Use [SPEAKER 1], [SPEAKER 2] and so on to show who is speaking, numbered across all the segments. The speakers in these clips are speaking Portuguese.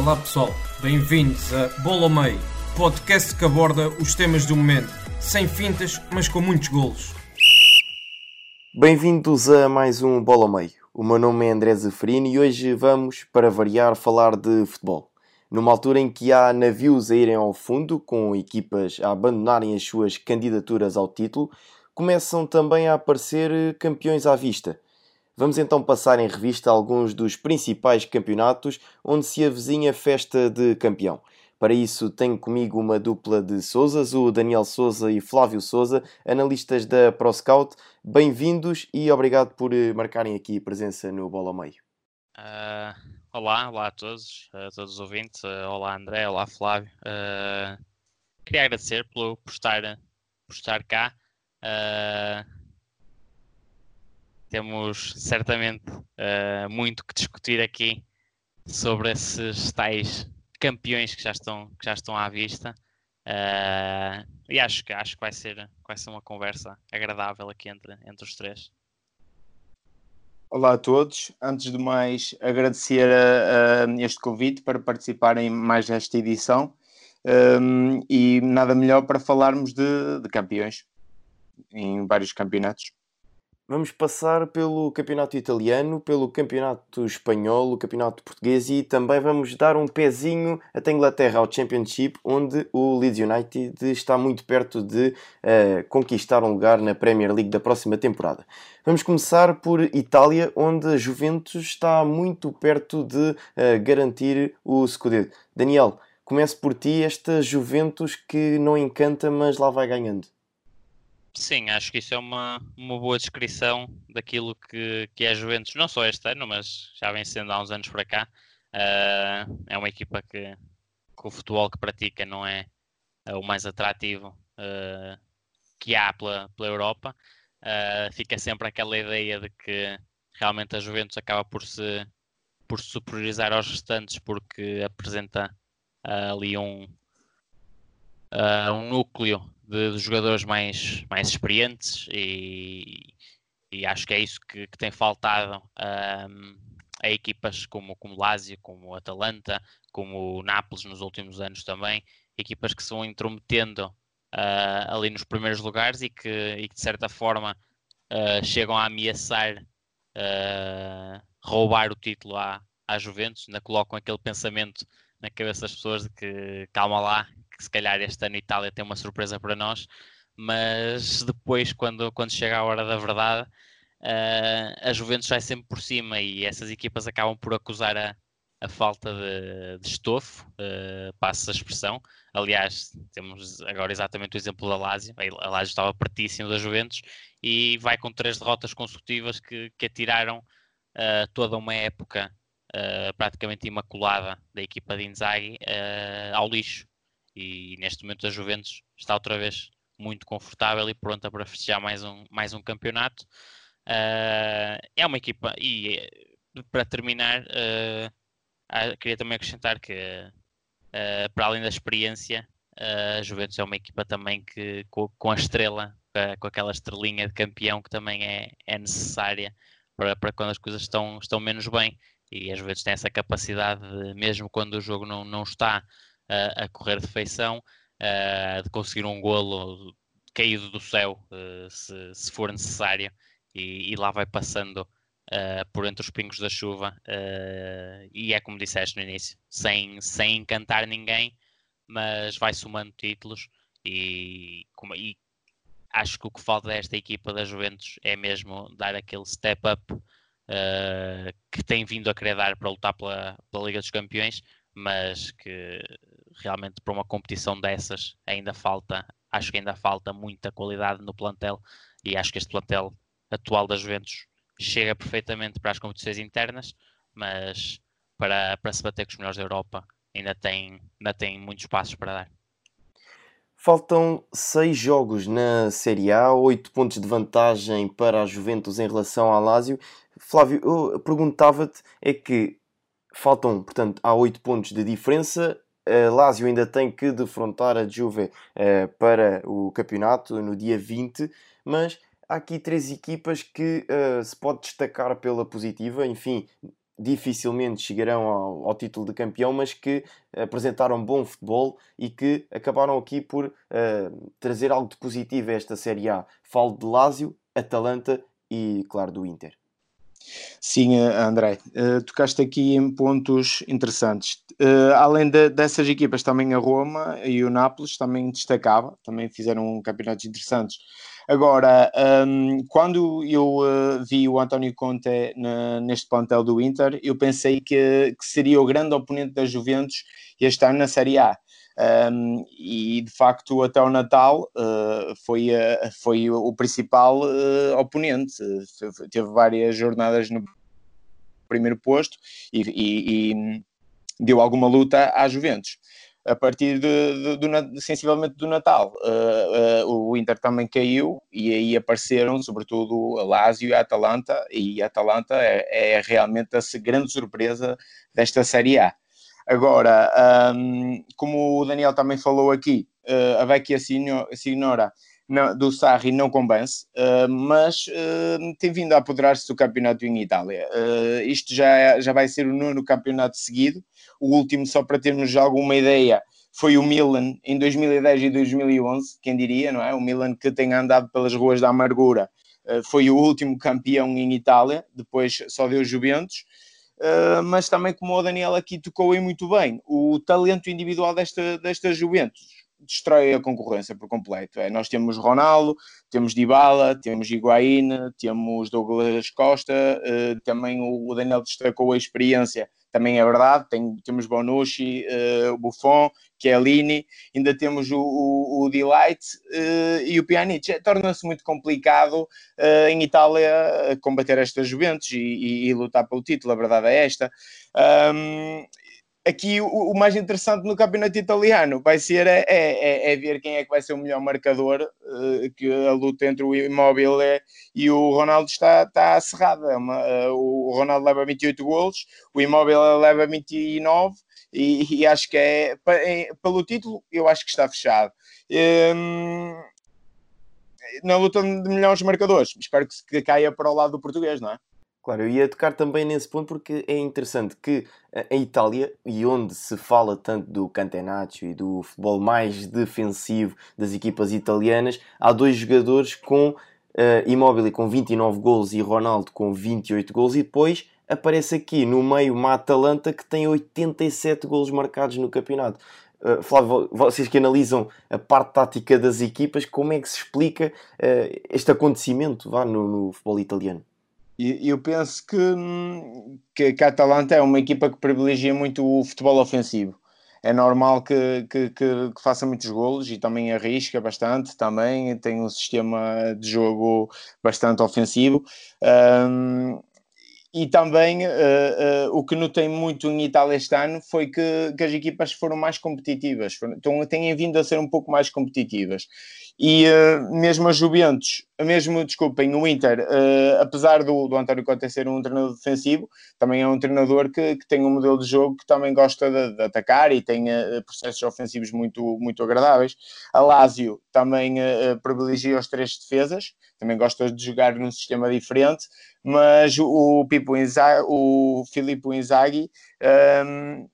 [SPEAKER 1] Olá pessoal, bem-vindos a Bola ao Meio, podcast que aborda os temas do momento, sem fintas, mas com muitos golos.
[SPEAKER 2] Bem-vindos a mais um Bola ao Meio. O meu nome é André Zeferino e hoje vamos, para variar, falar de futebol. Numa altura em que há navios a irem ao fundo, com equipas a abandonarem as suas candidaturas ao título, começam também a aparecer campeões à vista. Vamos então passar em revista alguns dos principais campeonatos onde se avizinha festa de campeão. Para isso tenho comigo uma dupla de Souzas, o Daniel Souza e Flávio Souza, analistas da ProScout. Bem-vindos e obrigado por eh, marcarem aqui presença no Bola ao Meio.
[SPEAKER 3] Uh, olá, olá a todos, a todos os ouvintes. Uh, olá André, olá Flávio. Uh, queria agradecer pelo, por, estar, por estar cá. Temos certamente muito que discutir aqui sobre esses tais campeões que já estão, que já estão à vista. Uh, e acho que, acho que vai, ser, vai ser uma conversa agradável aqui entre, entre os três.
[SPEAKER 4] Olá a todos. Antes de mais, agradecer a, a este convite para participarem mais nesta edição. Um, e nada melhor para falarmos de, de campeões em vários campeonatos.
[SPEAKER 2] Vamos passar pelo campeonato italiano, pelo campeonato espanhol, o campeonato português e também vamos dar um pezinho até Inglaterra ao Championship, onde o Leeds United está muito perto de uh, conquistar um lugar na Premier League da próxima temporada. Vamos começar por Itália, onde a Juventus está muito perto de uh, garantir o Scudetto. Daniel, comece por ti, esta Juventus que não encanta, mas lá vai ganhando.
[SPEAKER 3] Sim, acho que isso é uma, uma boa descrição daquilo que, que é a Juventus, não só este ano, mas já vem sendo há uns anos para cá. Uh, é uma equipa que, que, o futebol que pratica não é, é o mais atrativo uh, que há pela, pela Europa. Uh, fica sempre aquela ideia de que realmente a Juventus acaba por se, por superiorizar aos restantes porque apresenta ali um, um núcleo de, de jogadores mais, mais experientes e, e acho que é isso que, que tem faltado um, a equipas como, como Lazio, como Atalanta, como Nápoles nos últimos anos também, equipas que se vão intrometendo uh, ali nos primeiros lugares e que, e que de certa forma uh, chegam a ameaçar uh, roubar o título à, à Juventus, ainda colocam aquele pensamento na cabeça das pessoas de que calma lá, que se calhar este ano Itália tem uma surpresa para nós, mas depois, quando, quando chega a hora da verdade, uh, a Juventus vai sempre por cima e essas equipas acabam por acusar a, a falta de, de estofo, uh, passa a expressão. Aliás, temos agora exatamente o exemplo da Lazio. A Lazio estava pertíssimo da Juventus e vai com três derrotas consecutivas que, que atiraram uh, toda uma época uh, praticamente imaculada da equipa de Inzaghi ao lixo e neste momento a Juventus está outra vez muito confortável e pronta para festejar mais um, mais um campeonato. Uh, é uma equipa, e eh, para terminar, uh, queria também acrescentar que, uh, para além da experiência, a Juventus é uma equipa também que, com, com a estrela, com aquela estrelinha de campeão que também é, é necessária para, para quando as coisas estão, estão menos bem. E a Juventus tem essa capacidade, de, mesmo quando o jogo não, não está a correr de feição, de conseguir um golo caído do céu, se, se for necessário, e, e lá vai passando por entre os pingos da chuva. e é como disseste no início, sem, sem encantar ninguém, mas vai somando títulos e, e acho que o que falta desta equipa da Juventus é mesmo dar aquele step up uh, que tem vindo a querer dar para lutar pela, pela Liga dos Campeões, mas que realmente para uma competição dessas ainda falta, acho que ainda falta muita qualidade no plantel e acho que este plantel atual da Juventus chega perfeitamente para as competições internas, mas para, para se bater com os melhores da Europa ainda tem, ainda tem muitos passos para dar.
[SPEAKER 2] Faltam seis jogos na Série A, oito pontos de vantagem para a Juventus em relação ao Lazio. Flávio, eu perguntava-te, é que faltam, portanto, há oito pontos de diferença. A Lazio ainda tem que defrontar a Juve uh, para o campeonato no dia 20, mas há aqui três equipas que uh, se pode destacar pela positiva. Enfim, dificilmente chegarão ao, título de campeão, mas que apresentaram bom futebol e que acabaram aqui por trazer algo de positivo a esta Série A. Falo de Lazio, Atalanta e, claro, do Inter.
[SPEAKER 4] Sim, eh, André, uh, tocaste aqui em pontos interessantes. Uh, além de, dessas equipas, também a Roma e o Nápoles também destacava, também fizeram campeonatos interessantes. Agora, um, quando eu uh, vi o António Conte na, neste plantel do Inter, eu pensei que, que, seria o grande oponente da Juventus este ano na Série A. Um, e de facto, até o Natal uh, foi, uh, foi o principal oponente. Teve várias jornadas no primeiro posto e, e, e deu alguma luta à Juventus a partir de, de, sensivelmente do Natal. Uh, uh, o Inter também caiu e aí apareceram, sobretudo, a Lazio e a Atalanta, e a Atalanta é, é realmente a grande surpresa desta Série A. Agora, um, como o Daniel também falou aqui, uh, a Vecchia Signora do Sarri não convence, uh, mas uh, tem vindo a apoderar-se do campeonato em Itália. Uh, isto já, é, já vai ser o nono campeonato seguido. O último, só para termos alguma ideia, foi o Milan em 2010 e 2011, quem diria, não é? O Milan que tem andado pelas ruas da amargura foi o último campeão em Itália, depois só deu Juventus. Uh, mas também, como o Daniel aqui tocou aí muito bem, o talento individual desta, desta Juventus destrói a concorrência por completo. É, nós temos Ronaldo, temos Dybala, temos Higuaín, temos Douglas Costa, uh, também o, Daniel destacou a experiência, também é verdade, Tem, temos Bonucci, uh, Buffon, Chiellini, ainda temos o, o, o Delight uh, e o Pjanic. É, torna-se muito complicado uh, em Itália combater estas Juventus e, e, e, lutar pelo título, a verdade é esta. Um, aqui o, o, mais interessante no campeonato italiano vai ser é, é, é, ver quem é que vai ser o melhor marcador, uh, que a luta entre o Immobile é, e o Ronaldo está, está. É uh, o Ronaldo leva 28 golos, o Immobile leva 29 e, e acho que é, é, pelo título, eu acho que está fechado. Um, na luta de melhores marcadores, espero que, que caia para o lado do português, não é?
[SPEAKER 2] Claro, eu ia tocar também nesse ponto porque é interessante que eh, em Itália, e onde se fala tanto do Cantenaccio e do futebol mais defensivo das equipas italianas, há dois jogadores com uh, Immobile com 29 gols e Ronaldo com 28 gols e depois aparece aqui no meio uma Atalanta que tem 87 gols marcados no campeonato. Uh, Flávio, vocês que analisam a parte tática das equipas, como é que se explica uh, este acontecimento vá, no, no futebol italiano?
[SPEAKER 4] Eu penso que, que, que, a Atalanta é uma equipa que privilegia muito o futebol ofensivo. É normal que, que, que, que faça muitos golos e também arrisca bastante. Também tem um sistema de jogo bastante ofensivo. Um, e também uh, uh, o que notei muito em Itália este ano foi que, que as equipas foram mais competitivas, foram, então, têm vindo a ser um pouco mais competitivas. E uh, mesmo a Juventus, mesmo, desculpem, o Inter, uh, apesar do, do António Conte ser um treinador defensivo, também é um treinador que, que tem um modelo de jogo que também gosta de, de atacar e tem uh, processos ofensivos muito, muito agradáveis. A Lazio também privilegia os três defesas, também gosta de jogar num sistema diferente, mas o, o Pipo Inzaghi, o Filippo Inzaghi um,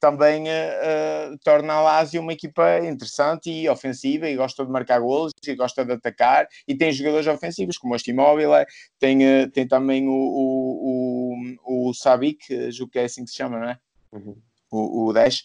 [SPEAKER 4] também uh, torna a Lazio uma equipa interessante e ofensiva e gosta de marcar golos e gosta de atacar e tem jogadores ofensivos como este Immobile, tem, uh, tem também o, o, o, o Sabic, julgo que é assim que se chama, não é? Uhum. O, o 10,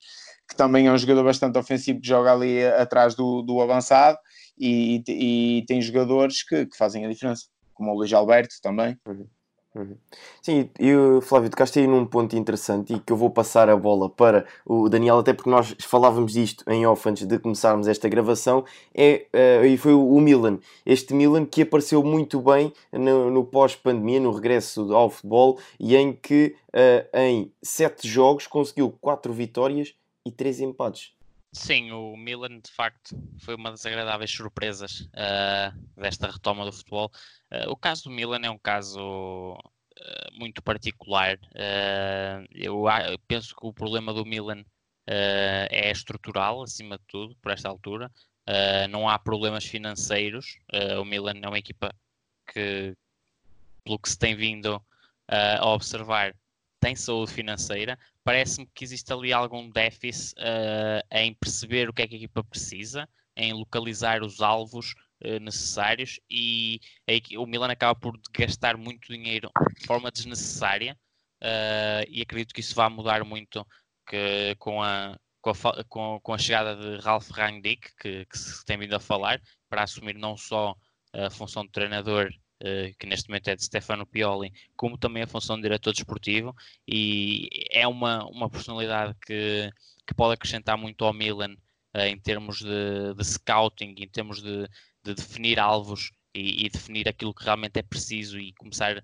[SPEAKER 4] que também é um jogador bastante ofensivo que joga ali atrás do, do avançado e, e, e tem jogadores que, que, fazem a diferença, como o Luís Alberto também. Uhum.
[SPEAKER 2] Uhum. Sim, e Flávio, tocaste aí num ponto interessante e que eu vou passar a bola para o Daniel, até porque nós falávamos disto em off antes de começarmos esta gravação, é, uh, e foi o Milan. Este Milan que apareceu muito bem no, no pós-pandemia, no regresso ao futebol, e em que uh, em sete jogos conseguiu quatro vitórias e três empates.
[SPEAKER 3] Sim, o Milan de facto foi uma das agradáveis surpresas uh, desta retoma do futebol. Uh, o caso do Milan é um caso uh, muito particular. Eu, eu, penso que o problema do Milan é estrutural, acima de tudo, por esta altura. não há problemas financeiros. o Milan é uma equipa que, pelo que se tem vindo a observar, tem saúde financeira, parece-me que existe ali algum déficit uh, em perceber o que é que a equipa precisa, em localizar os alvos uh, necessários e o Milan acaba por gastar muito dinheiro de forma desnecessária uh, e acredito que isso vai mudar muito que, com, a, com, a, com, com a chegada de Ralf Rangnick, que, que se tem vindo a falar, para assumir não só a função de treinador que neste momento é de Stefano Pioli, como também a função de diretor desportivo, e é uma, uma personalidade que, que pode acrescentar muito ao Milan uh, em termos de, de, scouting, em termos de, de definir alvos e, e, definir aquilo que realmente é preciso e começar,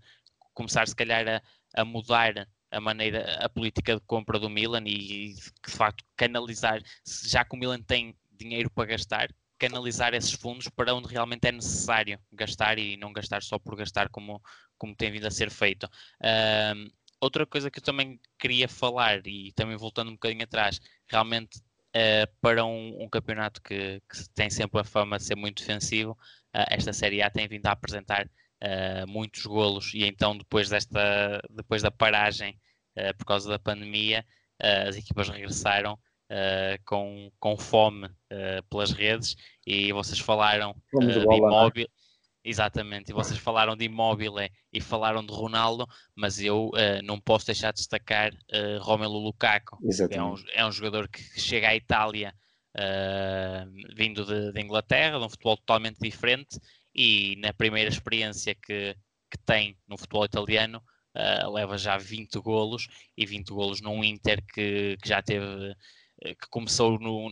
[SPEAKER 3] começar se calhar a, a mudar a maneira, a política de compra do Milan e, de facto canalizar, já que o Milan tem dinheiro para gastar, canalizar esses fundos para onde realmente é necessário gastar e não gastar só por gastar como, como tem vindo a ser feito. Uh, outra coisa que eu também queria falar, e também voltando um bocadinho atrás, realmente uh, para um, um campeonato que, que, tem sempre a fama de ser muito defensivo, uh, esta Série A tem vindo a apresentar ah, muitos golos e então depois, desta, depois da paragem por causa da pandemia, as equipas regressaram uh, com, com fome uh, pelas redes e vocês falaram uh, de imóvel. Exatamente, e vocês falaram de imóvel e falaram de Ronaldo, mas eu não posso deixar de destacar Romelu Lukaku. É um, é um jogador que chega à Itália vindo de, de Inglaterra, de um futebol totalmente diferente, e na primeira experiência que, que tem no futebol italiano, Uh, leva já 20 golos e 20 golos num Inter que, que já teve eh, que começou no,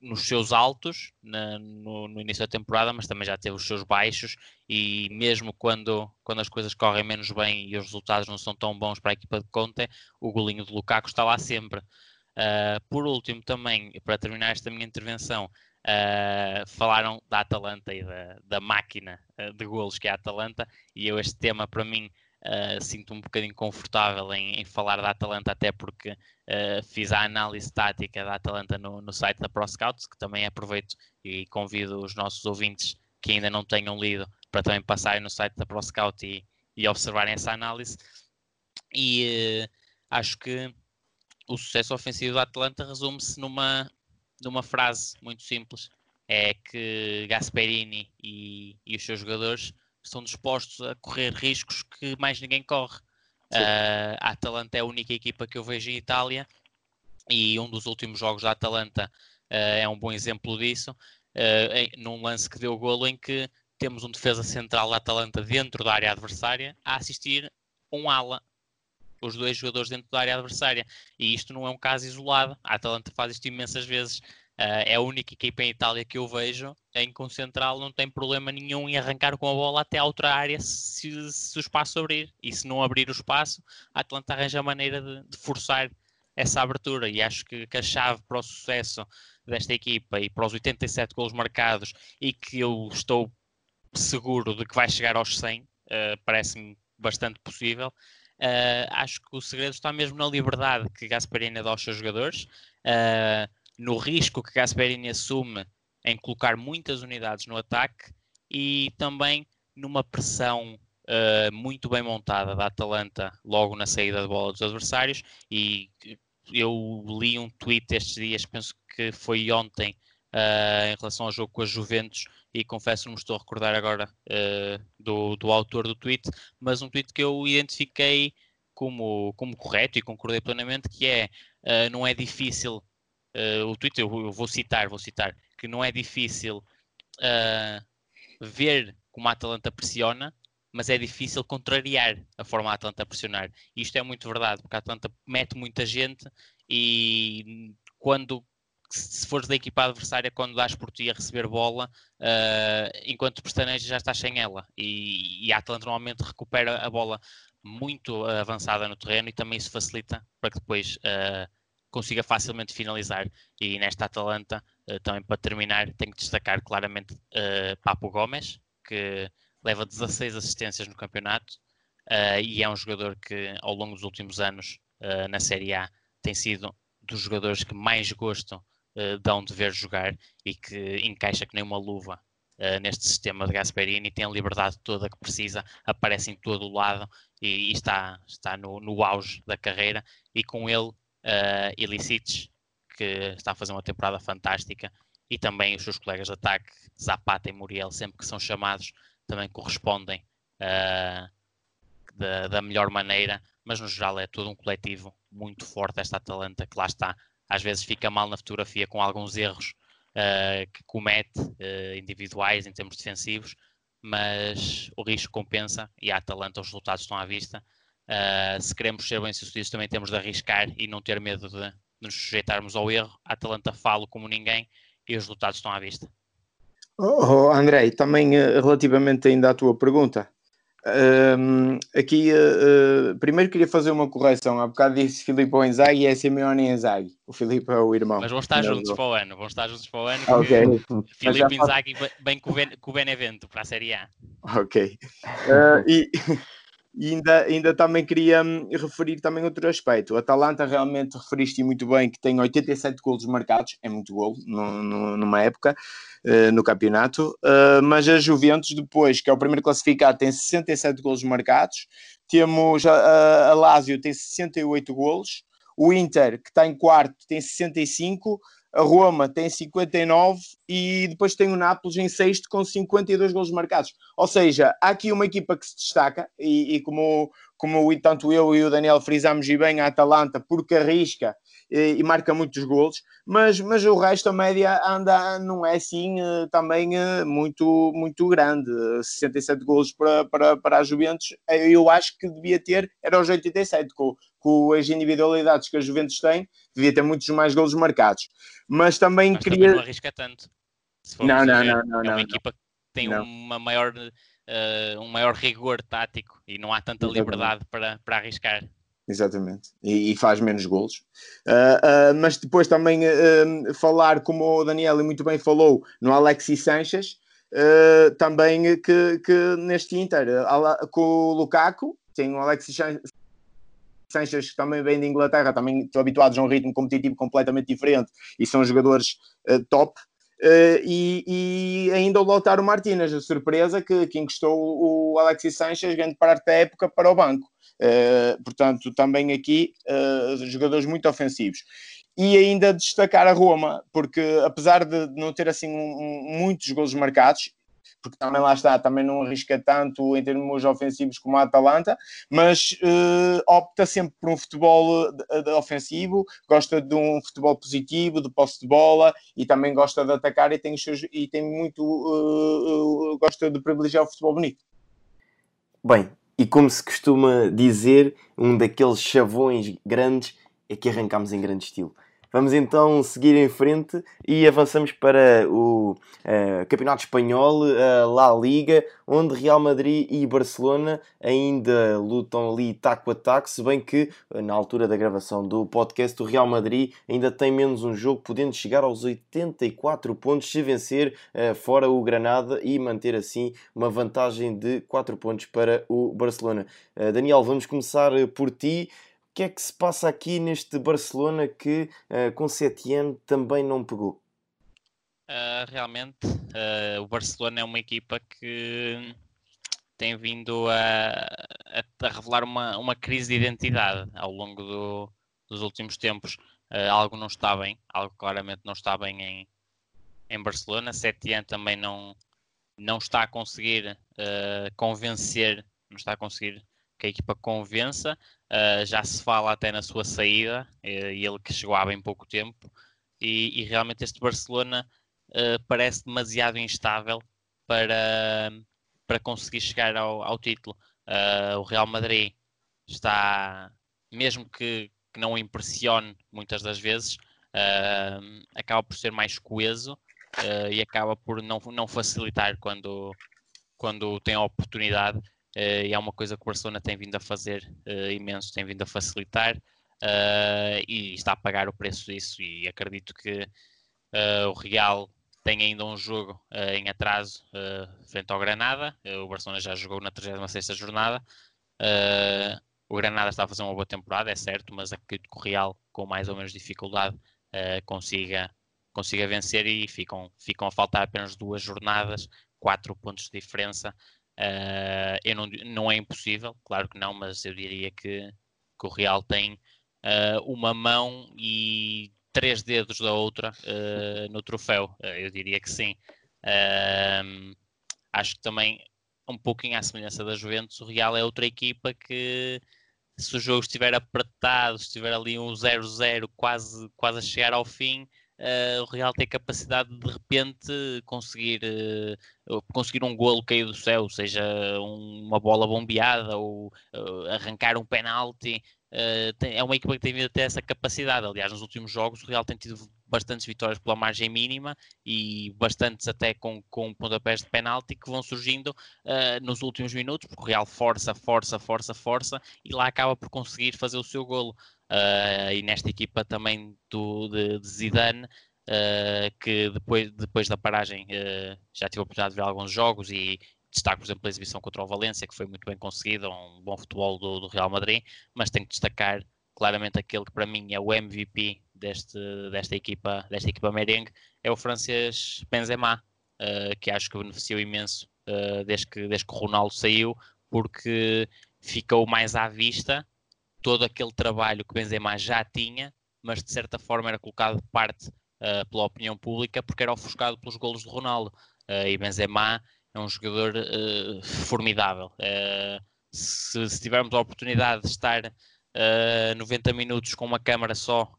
[SPEAKER 3] nos seus altos na, no, no, início da temporada, mas também já teve os seus baixos e mesmo quando, quando as coisas correm menos bem e os resultados não são tão bons para a equipa de Conte, o golinho de Lukaku está lá sempre. Uh, por último, também, para terminar esta minha intervenção, uh, falaram da Atalanta e da, da máquina de golos que é a Atalanta, e eu este tema para mim Uh, sinto um bocadinho confortável em, em, falar da Atalanta, até porque uh, fiz a análise tática da Atalanta no, no site da ProScouts, que também aproveito e convido os nossos ouvintes que ainda não tenham lido para também passarem no site da ProScout e, e observarem essa análise. E uh, acho que o sucesso ofensivo da Atalanta resume-se numa, numa frase muito simples: é que Gasperini e, e os seus jogadores estão dispostos a correr riscos que mais ninguém corre. Uh, a Atalanta é a única equipa que eu vejo em Itália e um dos últimos jogos da Atalanta uh, é um bom exemplo disso. Uh, num lance que deu golo em que temos um defesa central da Atalanta dentro da área adversária a assistir um ala, os dois jogadores dentro da área adversária. E isto não é um caso isolado. A Atalanta faz isto imensas vezes. Uh, é a única equipa em Itália que eu vejo em que um central não tem problema nenhum em arrancar com a bola até a outra área se, se o espaço abrir. E se não abrir o espaço, a Atlanta arranja a maneira de, de forçar essa abertura. E acho que, que, a chave para o sucesso desta equipa e para os 87 gols marcados e que eu estou seguro de que vai chegar aos 100, uh, parece-me bastante possível. Uh, acho que o segredo está mesmo na liberdade que Gasparini dá aos seus jogadores. Uh, no risco que Gasperini assume em colocar muitas unidades no ataque e também numa pressão uh, muito bem montada da Atalanta logo na saída de bola dos adversários. E eu li um tweet estes dias, penso que foi ontem, uh, em relação ao jogo com a Juventus e confesso não me estou a recordar agora uh, do, do autor do tweet, mas um tweet que eu identifiquei como, como correto e concordei plenamente, que é, não é difícil uh, o Twitter, eu, vou citar, vou citar, que não é difícil uh, ver como a Atalanta pressiona mas é difícil contrariar a forma a Atlanta pressionar. E isto é muito verdade, porque a Atlanta mete muita gente e quando se fores da equipa adversária, quando dás por ti a receber bola, uh, enquanto pestaneja já estás sem ela. E, e a Atlanta normalmente recupera a bola muito avançada no terreno e também isso facilita para que depois uh, consiga facilmente finalizar. E nesta Atalanta, uh, também para terminar, tenho que destacar claramente uh, Papo Gomes, que leva 16 assistências no campeonato e é um jogador que ao longo dos últimos anos na Série A tem sido dos jogadores que mais gosto dão de ver jogar e que encaixa que nem uma luva Uh, neste sistema de Gasperini, tem a liberdade toda que precisa, aparece em todo o lado e, e está, está no, no, auge da carreira. E com ele, uh, Ilicic, que está a fazer uma temporada fantástica, e também os seus colegas de ataque, Zapata e Muriel, sempre que são chamados, também correspondem uh, da, da melhor maneira. Mas no geral é todo um coletivo muito forte, esta Atalanta, que lá está. Às vezes fica mal na fotografia com alguns erros uh, que comete uh, individuais em termos defensivos, mas o risco compensa e a Atalanta os resultados estão à vista. Uh, se queremos ser bem-sucedidos, também temos de arriscar e não ter medo de, de nos sujeitarmos ao erro. A Atalanta fala como ninguém e os resultados estão à vista.
[SPEAKER 4] Oh, André, também relativamente ainda à tua pergunta, um, aqui, uh, uh, primeiro queria fazer uma correção. Há bocado disse Filipe Inzaghi e é Simeone Inzaghi. O Filipe é o irmão.
[SPEAKER 3] Mas vão estar juntos para o ano. Vão estar juntos para o ano. Okay. Filipe Inzaghi bem com o Benevento para a Série A.
[SPEAKER 4] Ok. Uh, e, e ainda, ainda também queria hum, referir também outro aspecto. O Atalanta realmente referiste muito bem que tem 87 golos marcados, é muito golo numa época uh, no campeonato, uh, mas a Juventus depois, que é o primeiro classificado, tem 67 golos marcados, temos a, a Lazio tem 68 golos, o Inter, que está em quarto, tem 65, a Roma tem 59 e depois tem o Nápoles em sexto com 52 gols marcados. Ou seja, há aqui uma equipa que se destaca e, e como, como tanto eu e o Daniel frisamos e bem a Atalanta, porque arrisca e, e, marca muitos gols, mas, mas o resto, a média anda, não é assim eh, também eh, muito, muito grande. 67 gols para, para, para a Juventus, eh, eu acho que devia ter, era os 87, com, com as individualidades que a Juventus tem, devia ter muitos mais gols marcados. Mas também
[SPEAKER 3] mas
[SPEAKER 4] queria. Também
[SPEAKER 3] não arrisca tanto.
[SPEAKER 4] Não, não, não, não,
[SPEAKER 3] É uma
[SPEAKER 4] não,
[SPEAKER 3] equipa que tem não. uma maior, uh, um maior rigor tático e não há tanta liberdade para, para arriscar.
[SPEAKER 4] Exatamente, e, e, faz menos golos. Uh, uh, mas depois também uh, falar, como o Daniel muito bem falou, no Alexis Sanches, também que, que neste Inter, com o Lukaku, tem o Alexis Sanches que também vem de Inglaterra, também estão habituados a um ritmo competitivo completamente diferente e são jogadores top. Uh, e, e, ainda o Lautaro Martínez, a surpresa que, que encostou o Alexis Sanchez grande parte da época para o banco. Uh, portanto, também aqui uh, jogadores muito ofensivos. E ainda destacar a Roma, porque apesar de não ter assim um, muitos gols marcados, porque também lá está, também não arrisca tanto em termos ofensivos como a Atalanta, mas uh, opta sempre por um futebol de, de ofensivo, gosta de um futebol positivo, de posse de bola e também gosta de atacar e tem, seus, e tem muito, gosta de privilegiar o futebol bonito.
[SPEAKER 2] Bem, e como se costuma dizer, um daqueles chavões grandes é que arrancamos em grande estilo. Vamos então seguir em frente e avançamos para o uh, Campeonato Espanhol, a La Liga, onde Real Madrid e Barcelona ainda lutam ali taco a taco, se bem que na altura da gravação do podcast o Real Madrid ainda tem menos um jogo, podendo chegar aos 84 pontos se vencer uh, fora o Granada e manter assim uma vantagem de 4 pontos para o Barcelona. Uh, Daniel, vamos começar por ti que é que se passa aqui neste Barcelona que uh, com Setien também não pegou?
[SPEAKER 3] Uh, realmente, uh, o Barcelona é uma equipa que tem vindo a, a, revelar uma, uma crise de identidade ao longo do, dos últimos tempos. algo não está bem, algo claramente não está bem em, em Barcelona. Setien também não, não está a conseguir convencer, não está a conseguir que a equipa convença. Uh, já se fala até na sua saída, e ele que chegou há bem pouco tempo, e, e realmente este Barcelona uh, parece demasiado instável para, para conseguir chegar ao, ao título. Uh, o Real Madrid está, mesmo que, que não impressione muitas das vezes, acaba por ser mais coeso e acaba por não, não facilitar quando, quando tem a oportunidade. E é uma coisa que o Barcelona tem vindo a fazer imenso, tem vindo a facilitar e está a pagar o preço disso. E acredito que o Real tem ainda um jogo uh, em atraso uh, frente ao Granada. Uh, o Barcelona já jogou na 36 jornada. o Granada está a fazer uma boa temporada, é certo, mas acredito que o Real, com mais ou menos dificuldade, consiga, consiga vencer e ficam, ficam a faltar apenas duas jornadas, quatro pontos de diferença. Eu não, não é impossível, claro que não, mas eu diria que, que o Real tem uma mão e três dedos da outra uh, no troféu. Uh, eu diria que sim. Uh, acho que também, um pouquinho à semelhança da Juventus, o Real é outra equipa que, se o jogo estiver apertado, se estiver ali um 0-0 quase, quase a chegar ao fim, Uh, o Real tem capacidade de de repente conseguir, uh, conseguir um golo caído do céu, seja um, uma bola bombeada ou uh, arrancar um penalti. Tem, é uma equipa que tem vindo a ter essa capacidade. Aliás, nos últimos jogos, o Real tem tido bastantes vitórias pela margem mínima e bastantes até com, com pontapés de penalti que vão surgindo uh, nos últimos minutos, porque o Real força, força, força, força e lá acaba por conseguir fazer o seu golo. Uh, e nesta equipa também do, de, de Zidane, que depois, depois da paragem já tive a oportunidade de ver alguns jogos e destaco, por exemplo, a exibição contra o Valência, que foi muito bem conseguida, um bom futebol do, do, Real Madrid, mas tenho que destacar claramente aquele que para mim é o MVP deste, desta, equipa, desta equipa merengue, é o francês Benzema, uh, que acho que beneficiou imenso uh, desde, que, desde que o Ronaldo saiu, porque ficou mais à vista todo aquele trabalho que Benzema já tinha, mas de certa forma era colocado de parte uh, pela opinião pública porque era ofuscado pelos golos de Ronaldo. e Benzema é um jogador uh, formidável. Uh, se, se, tivermos a oportunidade de estar uh, eh, 90 minutos com uma câmara só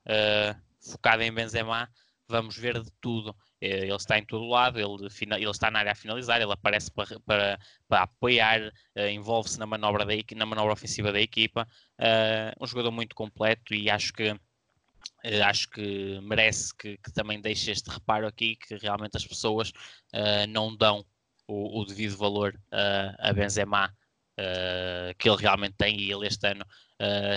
[SPEAKER 3] focada em Benzema, vamos ver de tudo. Ele está em todo lado, ele, ele está na área a finalizar, ele aparece para, para, para apoiar, envolve-se na manobra, da, na manobra ofensiva da equipa. um jogador muito completo e acho que acho que merece que, que, também deixe este reparo aqui, que realmente as pessoas não dão o, o devido valor a Benzema que ele realmente tem e ele este ano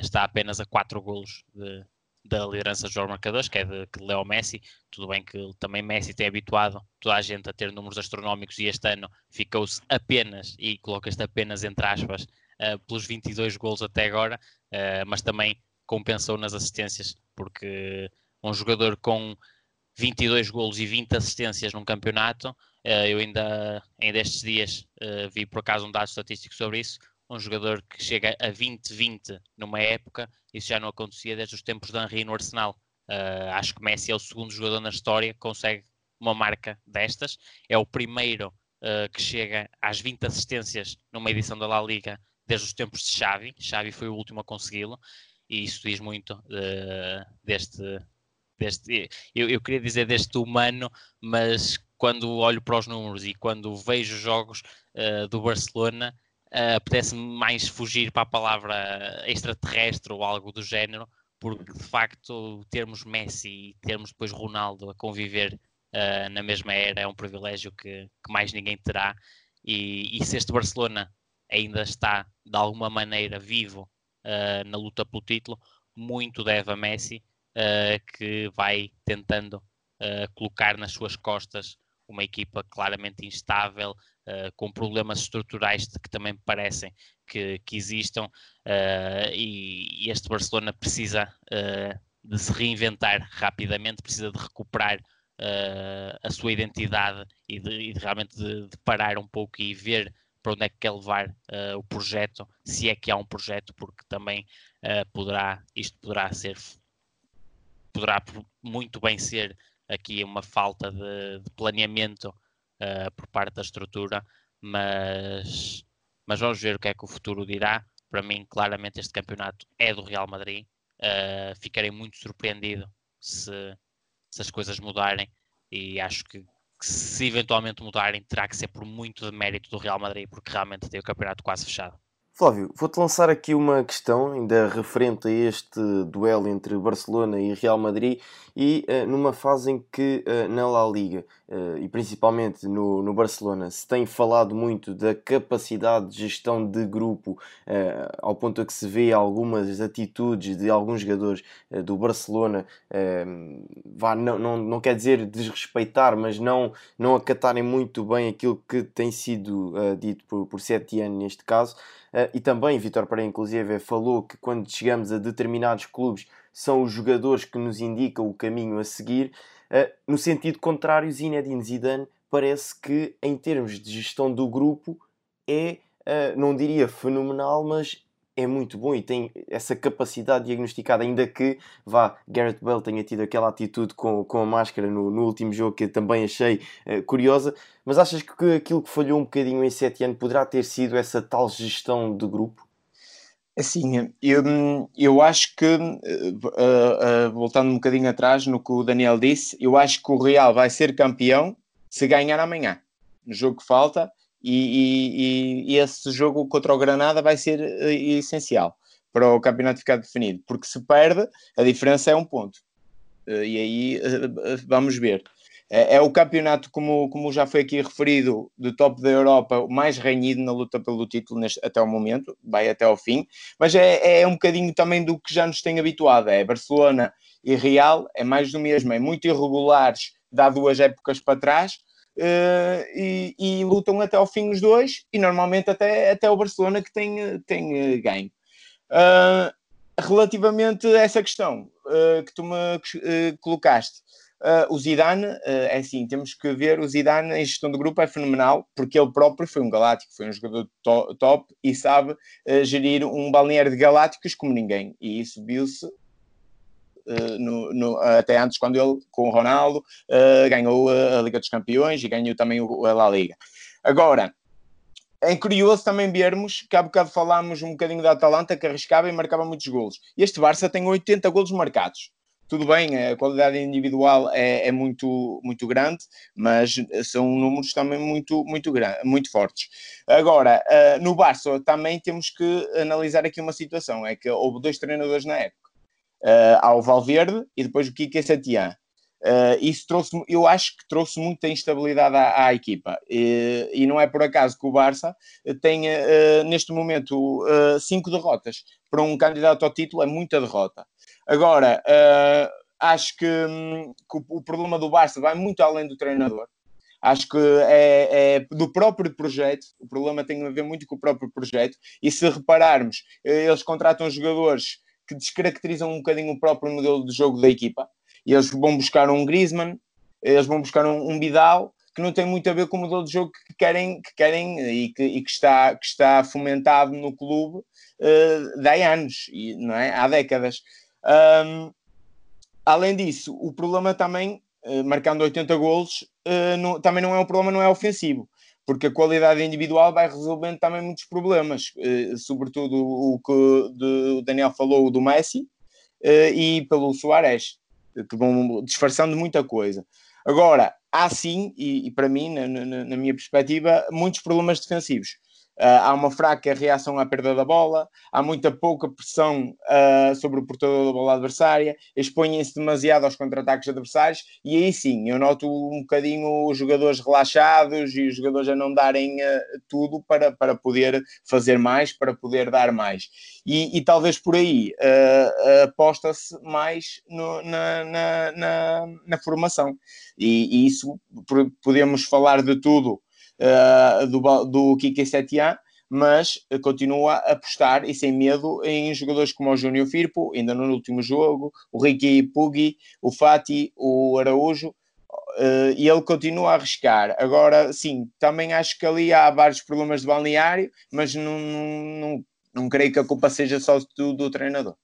[SPEAKER 3] está apenas a 4 golos de, da liderança dos marcadores, que é de, de Leo Messi. Tudo bem que também Messi tem habituado toda a gente a ter números astronómicos e este ano ficou-se apenas, e coloca-se apenas entre aspas, uh, pelos 22 golos até agora, uh, mas também compensou nas assistências, porque um jogador com 22 golos e 20 assistências num campeonato Uh, eu ainda, ainda estes dias vi por acaso um dado estatístico sobre isso. Um jogador que chega a 20-20 numa época, isso já não acontecia desde os tempos de Henry no Arsenal. Uh, acho que Messi é o segundo jogador na história que consegue uma marca destas. É o primeiro que chega às 20 assistências numa edição da La Liga desde os tempos de Xavi. Xavi foi o último a consegui-lo e isso diz muito deste, deste eu, eu, queria dizer deste humano, mas quando olho para os números e quando vejo jogos uh, do Barcelona, uh, apetece-me mais fugir para a palavra extraterrestre ou algo do género, porque de facto termos Messi e termos depois Ronaldo a conviver uh, na mesma era é um privilégio que, que mais ninguém terá. E, e, se este Barcelona ainda está de alguma maneira vivo uh, na luta pelo título, muito deve a Messi, uh, que vai tentando colocar nas suas costas uma equipa claramente instável, uh, com problemas estruturais que também parecem que, que existam, uh, e, e, este Barcelona precisa uh, de se reinventar rapidamente, precisa de recuperar a sua identidade e de, e de realmente de, de, parar um pouco e ver para onde é que quer levar o projeto, se é que há um projeto, porque também poderá, isto poderá ser poderá muito bem ser aqui uma falta de, de planeamento uh, por parte da estrutura, mas, mas vamos ver o que é que o futuro dirá. Para mim, claramente, este campeonato é do Real Madrid. Uh, ficarei muito surpreendido se, se as coisas mudarem e acho que que se eventualmente mudarem, terá que ser por muito de mérito do Real Madrid, porque realmente tem o campeonato quase fechado.
[SPEAKER 2] Flávio, vou-te lançar aqui uma questão ainda referente a este duelo entre Barcelona e Real Madrid e uh, numa fase em que uh, na La Liga uh, e principalmente no, no Barcelona se tem falado muito da capacidade de gestão de grupo ao ponto a que se vê algumas atitudes de alguns jogadores do Barcelona vá, não, não, não quer dizer desrespeitar, mas não, não acatarem muito bem aquilo que tem sido dito por, por Setién neste caso. Uh, e também Vitor Pereira, inclusive, falou que quando chegamos a determinados clubes são os jogadores que nos indicam o caminho a seguir. Uh, no sentido contrário, Zinedine Zidane parece que, em termos de gestão do grupo, é, uh, não diria fenomenal, mas é muito bom e tem essa capacidade diagnosticada, ainda que vá, Garrett Bell tenha tido aquela atitude com, com a máscara no, no último jogo que também achei uh, curiosa, mas achas que aquilo que falhou um bocadinho em 7 anos poderá ter sido essa tal gestão de grupo?
[SPEAKER 4] Assim, eu, eu acho que, uh, uh, voltando um bocadinho atrás no que o Daniel disse, eu acho que o Real vai ser campeão se ganhar amanhã, no jogo que falta, e, e, e, esse jogo contra o Granada vai ser eh, essencial para o campeonato ficar definido, porque se perde, a diferença é um ponto. Eh, e aí eh, vamos ver. É, é o campeonato, como, como já foi aqui referido, do top da Europa, mais renhido na luta pelo título neste, até o momento, vai até ao fim, mas é, é um bocadinho também do que já nos tem habituado. É Barcelona e Real, é mais do mesmo, é muito irregulares, dá duas épocas para trás, e, e, lutam até ao fim os dois e normalmente até, até o Barcelona que tem, tem uh, ganho. Uh, relativamente a essa questão que tu me colocaste, o Zidane, é assim, temos que ver, o Zidane em gestão de grupo é fenomenal, porque ele próprio foi um galáctico, foi um jogador to top e sabe gerir um balneário de galácticos como ninguém, e isso viu-se uh, no, no, até antes, quando ele, com o Ronaldo, uh, ganhou a Liga dos Campeões e ganhou também a La Liga. Agora, é curioso também vermos que há bocado falámos um bocadinho da Atalanta que arriscava e marcava muitos golos. Este Barça tem 80 golos marcados. Tudo bem, a qualidade individual é, é, muito, muito grande, mas são números também muito, muito, grande, muito fortes. Agora, no Barça também temos que analisar aqui uma situação: é que houve dois treinadores na época uh, ao Valverde e depois o Kike Setién. Uh, isso trouxe, eu acho que trouxe muita instabilidade à, à equipa e, e, não é por acaso que o Barça tenha uh, neste momento uh, cinco derrotas para um candidato ao título é muita derrota. Agora acho que, um, que o, o, problema do Barça vai muito além do treinador. Acho que é, é, do próprio projeto. O problema tem a ver muito com o próprio projeto. E se repararmos, eles contratam jogadores que descaracterizam um bocadinho o próprio modelo de jogo da equipa. E eles vão buscar um Griezmann, eles vão buscar um, um Vidal, que não tem muito a ver com o modelo de jogo que querem, que querem e, que, e que, está, que está fomentado no clube uh, há anos, e, não é? há décadas. Um, além disso, o problema também, uh, marcando 80 golos, uh, não, também não é um problema, não é ofensivo porque a qualidade individual vai resolvendo também muitos problemas, eh, sobretudo o que o Daniel falou do Messi eh, e pelo Soares, que vão disfarçando muita coisa. Agora, há sim, e, para mim, na minha perspectiva, muitos problemas defensivos. Uh, há uma fraca reação à perda da bola, há muita pouca pressão uh, sobre o portador da bola adversária, expõem-se demasiado aos contra-ataques adversários, e aí sim, eu noto um bocadinho os jogadores relaxados e os jogadores a não darem uh, tudo para, para poder fazer mais, para poder dar mais. E, e talvez por aí aposta-se mais no, na, na, na, na, formação. E, e isso podemos falar de tudo uh, do, do Kike Setian, mas continua a apostar e sem medo em jogadores como o Júnior Firpo, ainda no último jogo, o Ricky Pugui, o Fati, o Araújo, uh, e ele continua a arriscar. Agora, sim, também acho que ali há vários problemas de balneário, mas não, não, não, não creio que a culpa seja só do, do treinador.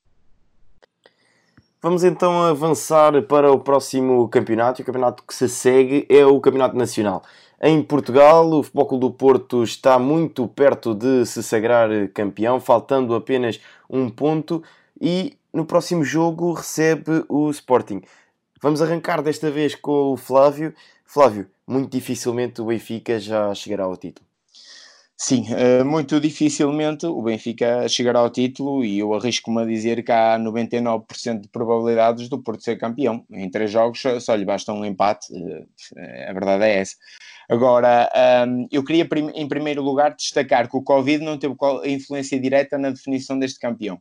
[SPEAKER 2] Vamos então avançar para o próximo campeonato. O campeonato que se segue é o Campeonato Nacional. Em Portugal, o Futebol Clube do Porto está muito perto de se sagrar campeão, faltando apenas um ponto e no próximo jogo recebe o Sporting. Vamos arrancar desta vez com o Flávio. Flávio, muito dificilmente o Benfica já chegará ao título.
[SPEAKER 4] Sim, eh, muito dificilmente o Benfica chegará ao título e eu arrisco-me a dizer que há 99% de probabilidades do Porto ser campeão. Em três jogos só lhe basta um empate, eh, a verdade é essa. Agora, ehm, eu queria em primeiro lugar destacar que o Covid não teve influência direta na definição deste campeão.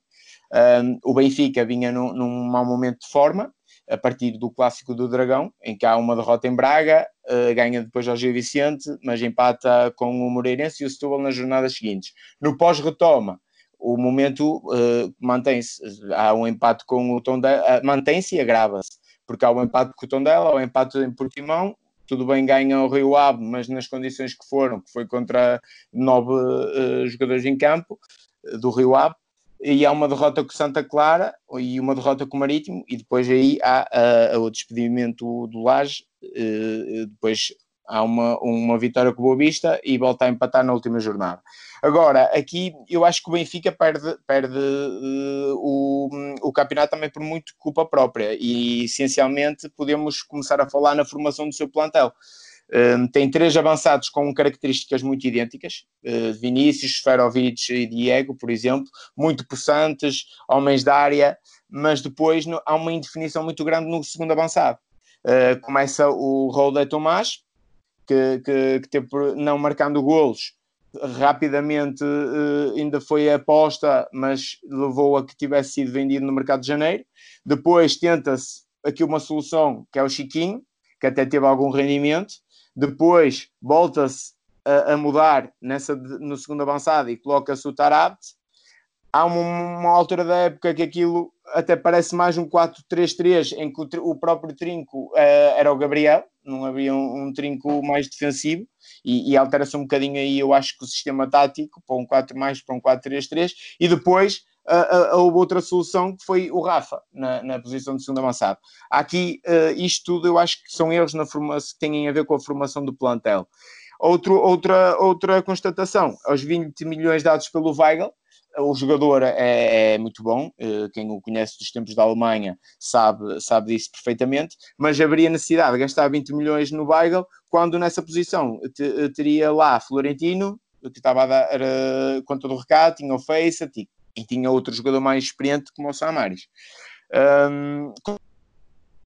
[SPEAKER 4] Ehm, o Benfica vinha num, num mau momento de forma, a partir do clássico do Dragão, em que há uma derrota em Braga, uh, ganha depois ao Gil Vicente, mas empata com o Moreirense e o Setúbal nas jornadas seguintes. No pós-retoma, o momento uh, mantém-se, há um empate com o Tondela, uh, mantém-se e agrava-se, porque há um empate com o Tondela, há um empate em Portimão, tudo bem ganha o Rio Ave, mas nas condições que foram, que foi contra nove uh, jogadores em campo do Rio Ave, e há uma derrota com Santa Clara e uma derrota com o Marítimo, e depois aí há uh, o despedimento do Laje, depois há uma, uma vitória com o Boa Vista e volta a empatar na última jornada. Agora, aqui eu acho que o Benfica perde, perde uh, o, o campeonato também por muito culpa própria, e essencialmente podemos começar a falar na formação do seu plantel. Um, tem três avançados com características muito idênticas, uh, Vinícius, Sferovic e Diego, por exemplo, muito possantes, homens da área, mas depois no, há uma indefinição muito grande no segundo avançado. Uh, começa o Raul de Tomás, que, que, que teve, não marcando golos, rapidamente uh, ainda foi aposta, mas levou a que tivesse sido vendido no mercado de janeiro. Depois tenta-se aqui uma solução que é o Chiquinho, que até teve algum rendimento, depois volta-se a, a, mudar nessa, no segundo avançado e coloca-se o Tarabt. Há uma, uma, altura da época que aquilo até parece mais um 4-3-3, em que o, o, próprio trinco uh, era o Gabriel, não havia um, um trinco mais defensivo, e, e altera-se um bocadinho aí, eu acho que o sistema tático, para um 4 mais para um 4-3-3, e depois uh, houve outra solução que foi o Rafa na, na posição de segundo avançado. Aqui, uh, isto tudo eu acho que são erros na formação, que têm a ver com a formação do plantel. Outro, outra, outra constatação, os 20 milhões dados pelo Weigl, o jogador é, é, muito bom, quem o conhece dos tempos da Alemanha sabe, sabe disso perfeitamente, mas haveria necessidade de gastar 20 milhões no Weigl, quando nessa posição teria lá Florentino, que estava a dar conta do recado, tinha o Face, e tinha outro jogador mais experiente como o Samaris. Um,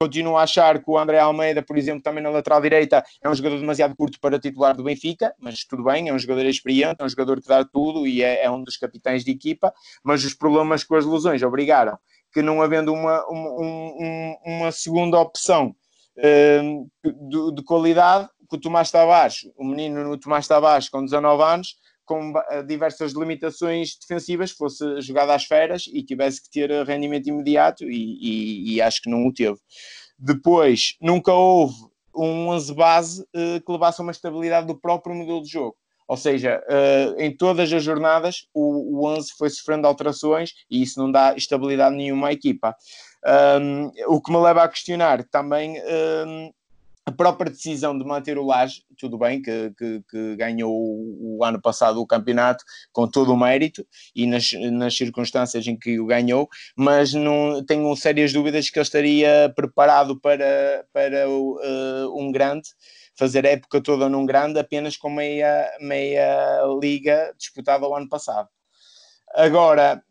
[SPEAKER 4] continuo a achar que o André Almeida, por exemplo, também na lateral direita, é um jogador demasiado curto para titular do Benfica, mas tudo bem, é um jogador experiente, é um jogador que dá tudo e é, é um dos capitães de equipa, mas os problemas com as lesões obrigaram que não havendo uma, uma, uma segunda opção um, de, de, qualidade, que o Tomás Tavares, o menino no Tomás Tavares com 19 anos, com eh, diversas limitações defensivas, fosse jogado às feras e tivesse que ter rendimento imediato e, e, e acho que não o teve. Depois, nunca houve um 11 base uh, que levasse a uma estabilidade do próprio modelo de jogo. Ou seja, uh, em todas as jornadas o, o 11 foi sofrendo alterações e isso não dá estabilidade nenhuma à equipa. Um, o que me leva a questionar também um, a própria decisão de manter o Laje, tudo bem, que, que, que, ganhou o, o, ano passado o campeonato com todo o mérito e nas, nas circunstâncias em que o ganhou, mas não, tenho sérias dúvidas que ele estaria preparado para, para uh, um grande, fazer a época toda num grande apenas com meia, meia liga disputada o ano passado. Agora,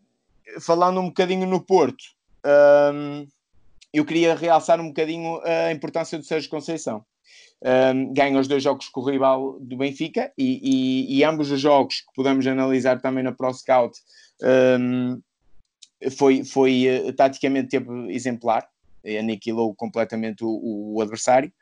[SPEAKER 4] falando um bocadinho no Porto. Um, eu queria realçar um bocadinho a importância do Sérgio Conceição. Um, ganha os dois jogos com o rival do Benfica e, e, e, ambos os jogos que podemos analisar também na Pro Scout um, foi, foi uh, taticamente teve exemplar, aniquilou completamente o, o adversário.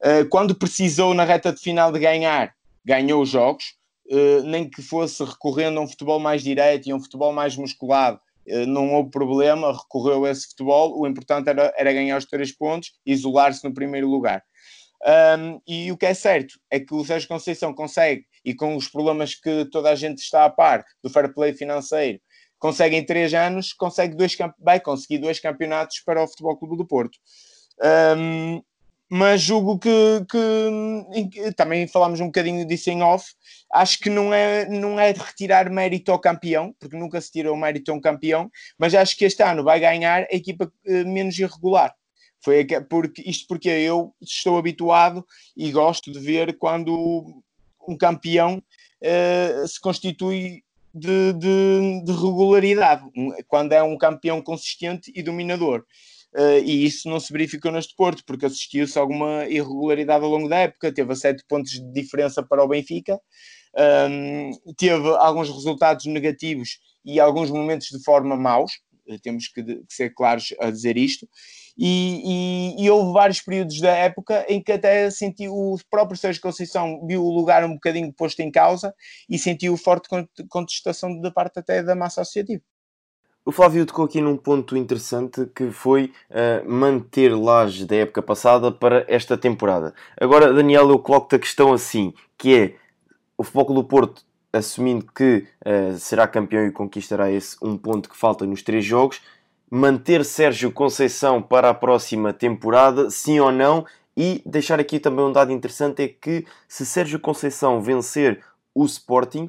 [SPEAKER 4] Uh, quando precisou na reta de final de ganhar, ganhou os jogos, uh, nem que fosse recorrendo a um futebol mais direto e um futebol mais musculado, eh, não houve problema, recorreu a esse futebol, o importante era, era ganhar os três pontos e isolar-se no primeiro lugar. Um, e o que é certo é que o Sérgio Conceição consegue, e com os problemas que toda a gente está a par do fair play financeiro, consegue em três anos, consegue dois, vai conseguir dois campeonatos para o Futebol Clube do Porto. Um, mas julgo que, que, também falámos um bocadinho disso em off. Acho que não é, não é de retirar mérito ao campeão, porque nunca se tirou mérito a um campeão, mas acho que este ano vai ganhar a equipa eh, menos irregular. Foi porque, isto porque eu estou habituado e gosto de ver quando um campeão uh, se constitui de, de, de, regularidade, quando é um campeão consistente e dominador. Uh, e isso não se verificou neste Porto, porque assistiu-se alguma irregularidade ao longo da época, teve a sete pontos de diferença para o Benfica, um, teve alguns resultados negativos e alguns momentos de forma maus, eh, temos que, que ser claros a dizer isto, e, e, e, houve vários períodos da época em que até sentiu o próprio Sérgio Conceição viu o lugar um bocadinho posto em causa e sentiu forte contestação da parte até da massa associativa.
[SPEAKER 2] O Flávio tocou aqui num ponto interessante que foi uh, manter Laje da época passada para esta temporada. Agora, Daniel, eu coloco-te a questão assim, que é o Futebol do Porto assumindo que uh, será campeão e conquistará esse um ponto que falta nos três jogos, manter Sérgio Conceição para a próxima temporada, sim ou não? E deixar aqui também um dado interessante é que se Sérgio Conceição vencer o Sporting,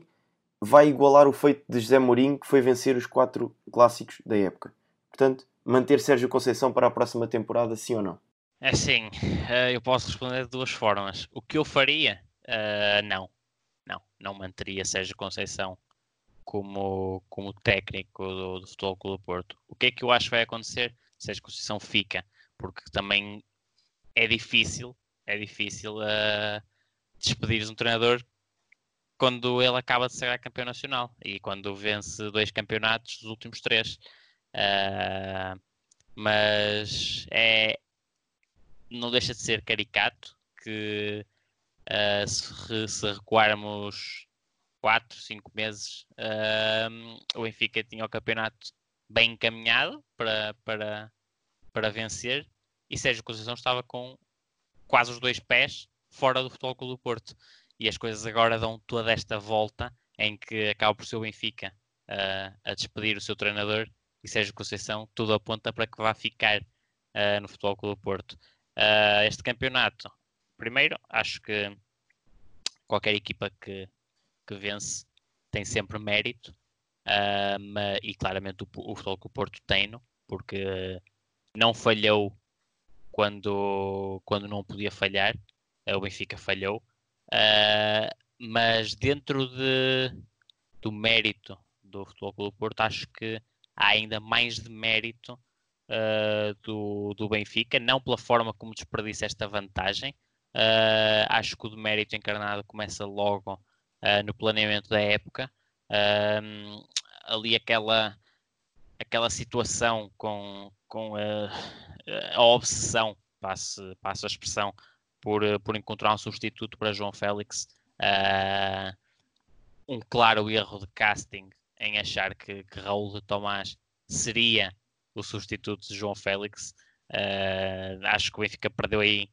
[SPEAKER 2] vai igualar o feito de José Mourinho, que foi vencer os quatro clássicos da época. Portanto, manter Sérgio Conceição para a próxima temporada, sim ou não?
[SPEAKER 3] É sim, eh, eu posso responder de duas formas. O que eu faria? Uh, não não, não manteria Sérgio Conceição como, como técnico do, do Futebol Clube do Porto. O que é que eu acho que vai acontecer? Sérgio Conceição fica, porque também é difícil, é difícil uh, despedir um treinador quando ele acaba de ser campeão nacional e quando vence dois campeonatos dos últimos três. Uh, mas é não deixa de ser caricato que Uh, se, se, recuarmos 4, 5 meses, uh, o Benfica tinha o campeonato bem encaminhado para, para, para vencer e Sérgio Conceição estava com quase os dois pés fora do Futebol Clube do Porto. E as coisas agora dão toda esta volta em que acaba por ser o Benfica uh, a despedir o seu treinador e Sérgio Conceição, tudo aponta para que vá ficar uh, no Futebol Clube do Porto. Uh, este campeonato primeiro, acho que qualquer equipa que, que vence tem sempre mérito uh, e claramente o, o futebol que o Porto tem, porque não falhou quando, quando não podia falhar, o Benfica falhou, uh, mas dentro de, do mérito do Futebol Clube do Porto, acho que há ainda mais de mérito uh, do, do Benfica, não pela forma como desperdiça esta vantagem, Uh, acho que o demérito encarnado começa logo no planeamento da época. Ali aquela, aquela situação com, com a, a obsessão, passo, passo a expressão, por, por encontrar um substituto para João Félix. um claro erro de casting em achar que, que Raul de Tomás seria o substituto de João Félix. acho que o Benfica perdeu aí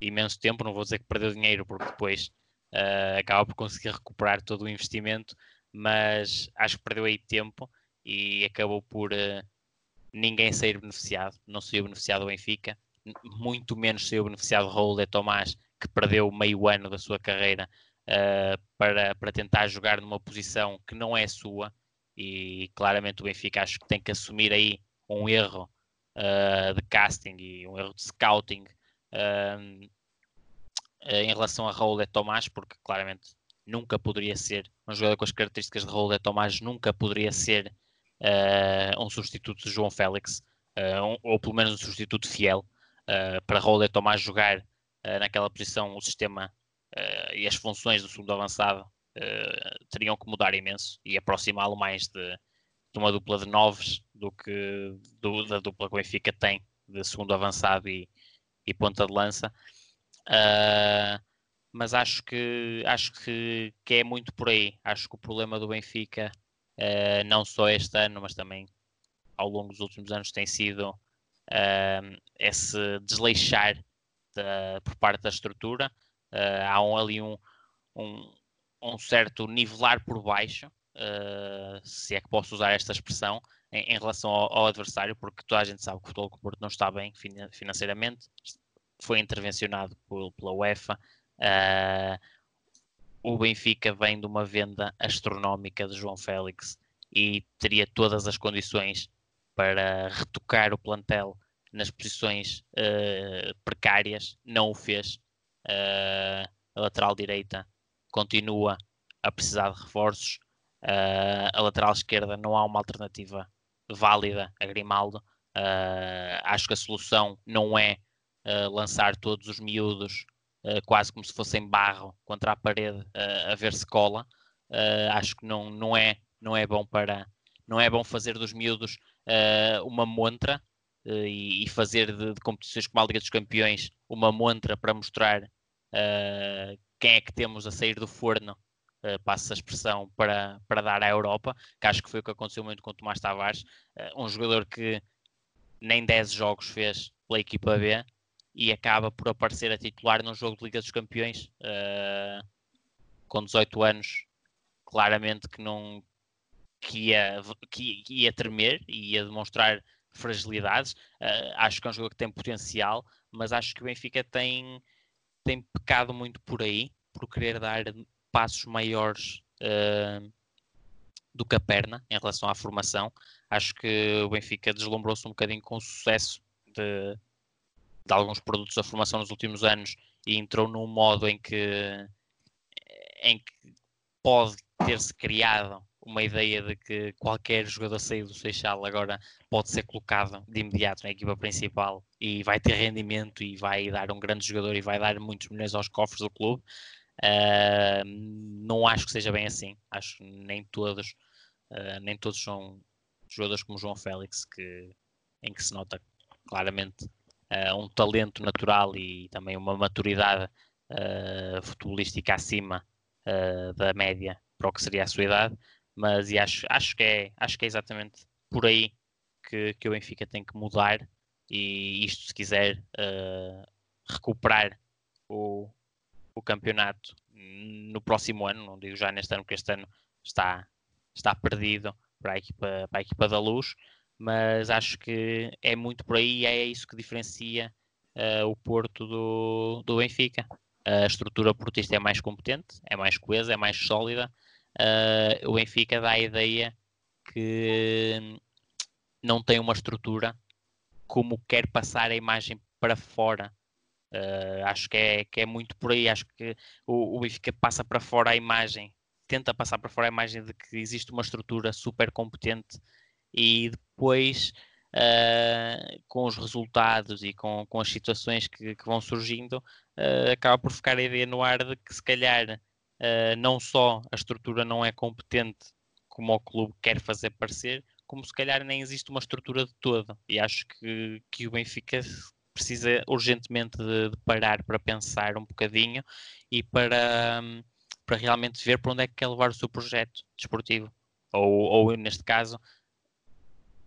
[SPEAKER 3] imenso tempo, não vou dizer que perdeu dinheiro, porque depois uh, acaba por conseguir recuperar todo o investimento, mas acho que perdeu aí tempo e acabou por uh, ninguém sair beneficiado. Não saiu beneficiado o Benfica, muito menos saiu beneficiado Raul de Tomás, que perdeu meio ano da sua carreira uh, para, para tentar jogar numa posição que não é sua. E claramente o Benfica acho que tem que assumir aí um erro de casting e um erro de scouting uh, em relação a Raul de Tomás, porque claramente nunca poderia ser um jogador com as características de Raul de Tomás, nunca poderia ser uh, um substituto de João Félix, uh, um, ou pelo menos um substituto fiel uh, para Raul de Tomás jogar naquela posição. O sistema e as funções do segundo avançado teriam que mudar imenso e aproximá-lo mais de, de, uma dupla de noves do que do, da dupla que o Benfica tem de segundo avançado e, e ponta de lança. Uh, mas acho que acho que, que é muito por aí. Acho que o problema do Benfica, uh, não só este ano, mas também ao longo dos últimos anos, tem sido uh, esse desleixar da, por parte da estrutura. há um, ali um, um, um, certo nivelar por baixo, se é que posso usar esta expressão, em, em relação ao, ao, adversário, porque toda a gente sabe que o Futebol Porto não está bem financeiramente, foi intervencionado por, pela UEFA. Uh, o Benfica vem de uma venda astronómica de João Félix e teria todas as condições para retocar o plantel nas posições uh, precárias, não o fez. Uh, a lateral direita continua a precisar de reforços. Uh, a lateral esquerda não há uma alternativa válida a Grimaldo. acho que a solução não é lançar todos os miúdos quase como se fossem barro contra a parede a ver se cola. acho que não, não, é, não é bom para não é bom fazer dos miúdos uma montra uh, e, fazer de, de, competições como a Liga dos Campeões uma montra para mostrar uh, quem é que temos a sair do forno, uh, passa a expressão, para, para dar à Europa, que acho que foi o que aconteceu muito com o Tomás Tavares, uh, um jogador que nem 10 jogos fez pela equipa B e acaba por aparecer a titular num jogo de Liga dos Campeões uh, com 18 anos, claramente que não que ia, que ia tremer e ia demonstrar fragilidades. Uh, acho que é um jogador que tem potencial, mas acho que o Benfica tem, tem pecado muito por aí, por querer dar passos maiores uh, do que a perna em relação à formação. Acho que o Benfica deslumbrou-se um bocadinho com o sucesso de, de alguns produtos da formação nos últimos anos e entrou num modo em que, em que pode ter-se criado uma ideia de que qualquer jogador saído do Seixal agora pode ser colocado de imediato na equipa principal e vai ter rendimento e vai dar um grande jogador e vai dar muitos milhões aos cofres do clube. Uh, não acho que seja bem assim. Acho que nem todos, uh, nem todos são jogadores como João Félix, que, em que se nota claramente uh, um talento natural e também uma maturidade futebolística acima da média para o que seria a sua idade mas e acho, acho, que é, acho que é exatamente por aí que, que o Benfica tem que mudar e isto se quiser uh, recuperar o, o campeonato no próximo ano, não digo já neste ano, porque este ano está, está perdido para a, equipa, para a equipa da luz, mas acho que é muito por aí e é isso que diferencia uh, o Porto do, do Benfica. A estrutura portista é mais competente, é mais coesa, é mais sólida, uh, o Benfica dá a ideia que não tem uma estrutura como quer passar a imagem para fora. Uh, acho que é, que é muito por aí. Acho que o, o Benfica passa para fora a imagem, tenta passar para fora a imagem de que existe uma estrutura super competente e depois, uh, com os resultados e com, com as situações que, que vão surgindo, uh, acaba por ficar a ideia no ar de que se calhar uh, não só a estrutura não é competente como o clube quer fazer parecer, como se calhar nem existe uma estrutura de toda. E acho que, que o Benfica precisa urgentemente de, de parar para pensar um bocadinho e para, para realmente ver para onde é que quer levar o seu projeto desportivo. Ou, ou neste caso,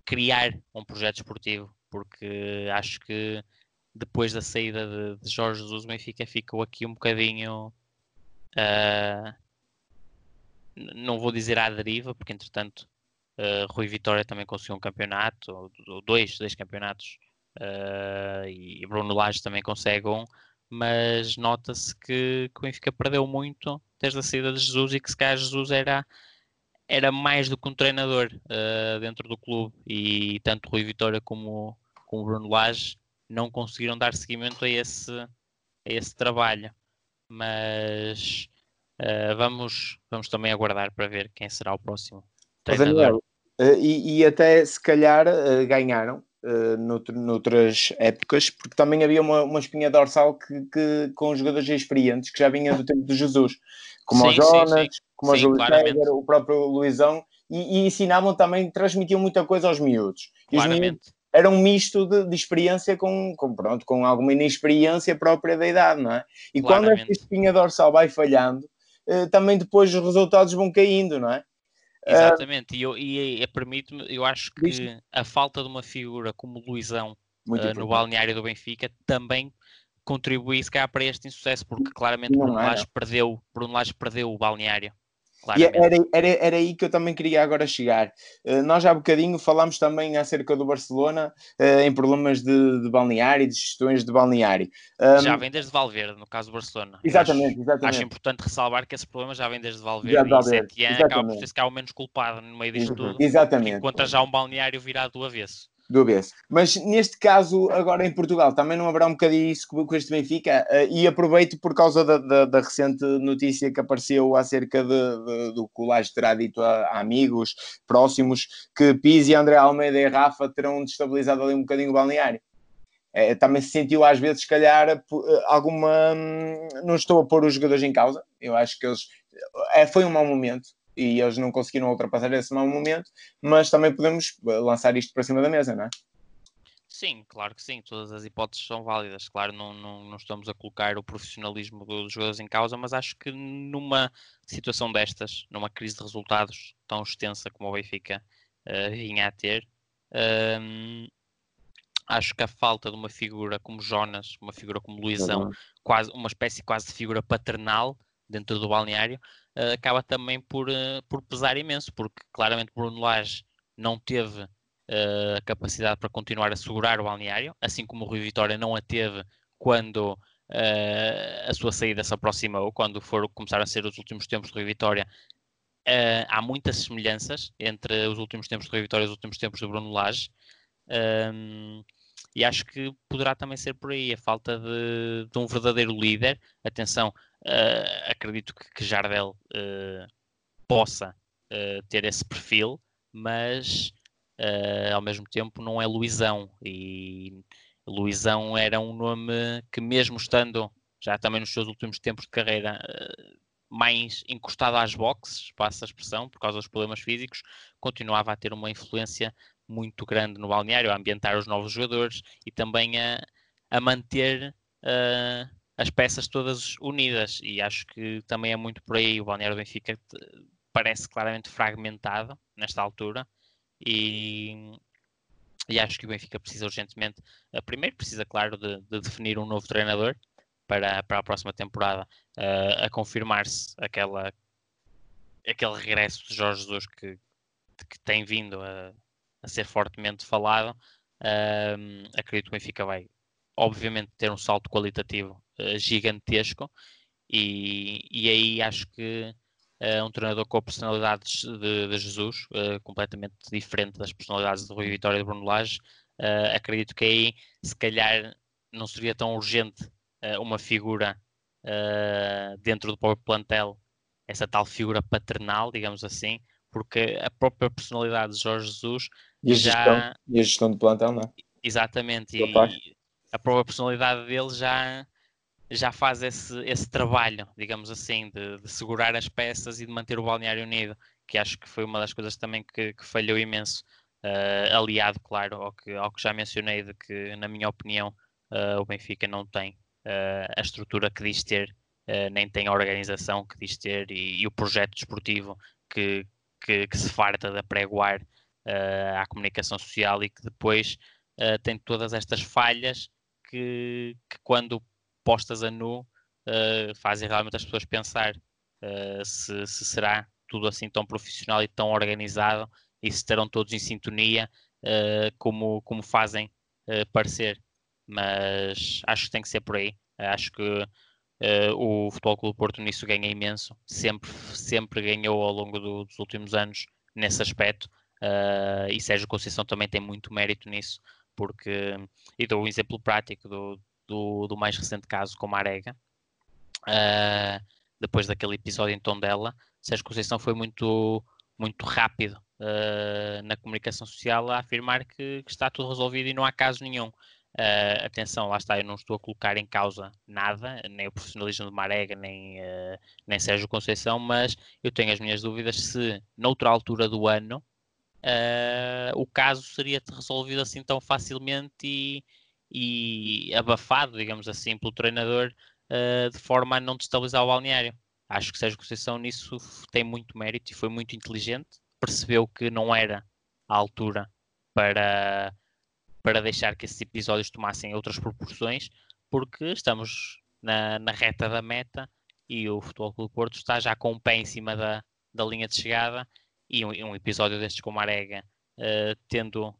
[SPEAKER 3] criar um projeto esportivo, porque acho que depois da saída de, de Jorge Jesus, o Benfica ficou aqui um bocadinho Uh, não vou dizer à deriva, porque entretanto uh, Rui Vitória também conseguiu um campeonato, ou dois, dois campeonatos, uh, e Bruno Lage também consegue um, mas nota-se que, que o Benfica perdeu muito desde a saída de Jesus e que se calhar Jesus era, era mais do que um treinador uh, dentro do clube. E tanto Rui Vitória como, como Bruno Lage não conseguiram dar seguimento a esse, a esse trabalho mas uh, vamos, vamos também aguardar para ver quem será o próximo treinador. Daniel,
[SPEAKER 4] uh, e, e, até se calhar uh, ganharam uh, noutro, noutras épocas, porque também havia uma, uma espinha dorsal que, que, com jogadores experientes que já vinham do tempo de Jesus, como sim, o Jonas, sim, sim. como sim, o Júlio o próprio Luizão, e, e, ensinavam também, transmitiam muita coisa aos miúdos. E claramente. Miúdos, era um misto de, de experiência com, com, pronto, com alguma inexperiência própria da idade, não é? E Claramente. quando esta espinha dorsal vai falhando, eh, também depois os resultados vão caindo, não é?
[SPEAKER 3] Exatamente, e, eu, e, e permite-me, eu acho que a falta de uma figura como o Luizão uh, no balneário do Benfica também contribui se calhar para este insucesso, porque claramente Bruno Lage perdeu, Bruno Lage perdeu o balneário.
[SPEAKER 4] E era, era, era aí que eu também queria agora chegar. Uh, nós há bocadinho falámos também acerca do Barcelona uh, em problemas de, de balneário e de gestões de balneário.
[SPEAKER 3] Um, já vem desde Valverde, no caso do Barcelona.
[SPEAKER 4] Exatamente, acho, exatamente.
[SPEAKER 3] Acho importante ressalvar que esse problema já vem desde Valverde, já, Valverde e Setién acaba por ser o menos culpado no meio disto tudo.
[SPEAKER 4] Exatamente.
[SPEAKER 3] Enquanto já um balneário virado do avesso.
[SPEAKER 4] Dúvidas. Mas neste caso, agora em Portugal, também não haverá um bocadinho isso com este Benfica? Uh, e aproveito por causa da, da, da, recente notícia que apareceu acerca de, de, do que o Laje terá dito a, a, amigos próximos, que Pizzi, André Almeida e Rafa terão destabilizado ali um bocadinho o balneário. É, também se sentiu às vezes, se calhar, eh, alguma. Hum, não estou a pôr os jogadores em causa, eu acho que eles. É, foi um mau momento, e eles não conseguiram ultrapassar esse mau momento, mas também podemos lançar isto para cima da mesa, não é?
[SPEAKER 3] Sim, claro que sim, todas as hipóteses são válidas. Claro, não, não, não estamos a colocar o profissionalismo dos jogadores em causa, mas acho que numa situação destas, numa crise de resultados tão extensa como o Benfica uh, vinha a ter, uh, acho que a falta de uma figura como Jonas, uma figura como Luizão, quase, uma espécie quase de figura paternal dentro do balneário, uh, acaba também por, uh, por pesar imenso, porque claramente Bruno Lage não teve uh, a capacidade para continuar a segurar o balneário, assim como o Rui Vitória não a teve quando a sua saída se aproximou, quando foram, começaram a ser os últimos tempos de Rui Vitória. há muitas semelhanças entre os últimos tempos de Rui Vitória e os últimos tempos de Bruno Lage. Um, e acho que poderá também ser por aí a falta de, de um verdadeiro líder. Atenção, uh, acredito que, que Jardel uh, possa uh, ter esse perfil, mas ao mesmo tempo não é Luizão. E Luizão era um nome que, mesmo estando já também nos seus últimos tempos de carreira mais encostado às boxes, passa a expressão, por causa dos problemas físicos, continuava a ter uma influência muito grande no balneário, a ambientar os novos jogadores e também a, a manter uh, as peças todas unidas. E acho que também é muito por aí. O balneário Benfica parece claramente fragmentado nesta altura e, e acho que o Benfica precisa urgentemente, uh, primeiro precisa, claro, de, de, definir um novo treinador para, para a próxima temporada, uh, a confirmar-se aquela aquele regresso de Jorge Jesus que, que tem vindo a, a ser fortemente falado. Um, acredito que o Benfica vai, obviamente, ter um salto qualitativo uh, gigantesco e, e aí acho que uh, um treinador com personalidades de, de Jesus, uh, completamente diferente das personalidades de Rui Vitória e de Bruno Lage, acredito que aí, se calhar, não seria tão urgente uma figura dentro do próprio plantel, essa tal figura paternal, digamos assim, porque a própria personalidade de Jorge Jesus
[SPEAKER 4] e a, já... gestão, e a gestão de plantão, não é?
[SPEAKER 3] Exatamente, e a própria personalidade dele já, já faz esse, esse trabalho, digamos assim, de, de, segurar as peças e de manter o balneário unido, que acho que foi uma das coisas também que, que falhou imenso, uh, aliado, claro, ao que, ao que já mencionei, de que, na minha opinião, uh, o Benfica não tem uh, a estrutura que diz ter, nem tem a organização que diz ter e, e o projeto desportivo que, que, que se farta de apregoar à comunicação social e que depois uh, tem todas estas falhas que, que quando postas a nu uh, fazem realmente as pessoas pensar se, se, será tudo assim tão profissional e tão organizado e se estarão todos em sintonia como, como fazem parecer. Mas acho que tem que ser por aí. Acho que Uh, o Futebol Clube Porto nisso ganha imenso, sempre, sempre ganhou ao longo do, dos últimos anos nesse aspecto. Uh, e Sérgio Conceição também tem muito mérito nisso, porque, e dou um exemplo prático do, do, do mais recente caso com a Arega, uh, depois daquele episódio em Tondela, Sérgio Conceição foi muito, muito rápido uh, na comunicação social a afirmar que, que, está tudo resolvido e não há caso nenhum. Uh, atenção, lá está, eu não estou a colocar em causa nada, nem o profissionalismo de Marega, nem, uh, nem Sérgio Conceição, mas eu tenho as minhas dúvidas se, noutra altura do ano, uh, o caso seria resolvido assim tão facilmente e, e abafado, digamos assim, pelo treinador, uh, de forma a não destabilizar o balneário. Acho que Sérgio Conceição nisso tem muito mérito e foi muito inteligente. Percebeu que não era a altura para, para deixar que esses episódios tomassem outras proporções, porque estamos na, na reta da meta e o Futebol Clube Porto está já com o pé em cima da, da linha de chegada e um, um episódio destes com o Marega, uh, tendo,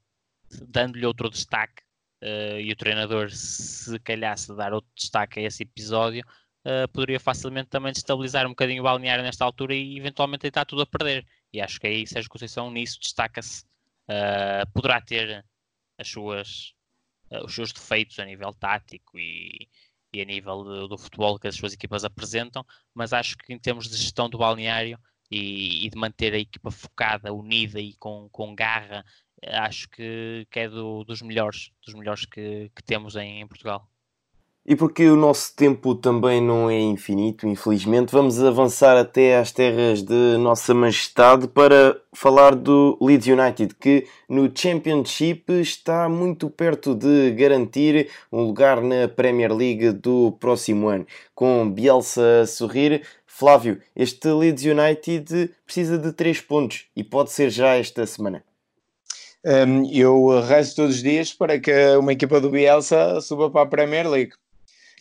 [SPEAKER 3] dando-lhe outro destaque, uh, e o treinador, se calhasse dar outro destaque a esse episódio, uh, poderia facilmente também destabilizar um bocadinho o balneário nesta altura e eventualmente está tudo a perder. E acho que aí Sérgio Conceição nisso destaca-se. poderá ter as suas, os seus defeitos a nível tático e, e a nível de, do futebol que as suas equipas apresentam, mas acho que em termos de gestão do balneário e, e de manter a equipa focada, unida e com, com garra, acho que, que é do, dos melhores, dos melhores que, que temos em, em Portugal.
[SPEAKER 2] E porque o nosso tempo também não é infinito, infelizmente, vamos avançar até às terras de Nossa Majestade para falar do Leeds United, que no Championship está muito perto de garantir um lugar na Premier League do próximo ano. Com Bielsa a sorrir, Flávio, este Leeds United precisa de 3 pontos e pode ser já esta semana.
[SPEAKER 4] Um, eu rezo todos os dias para que uma equipa do Bielsa suba para a Premier League.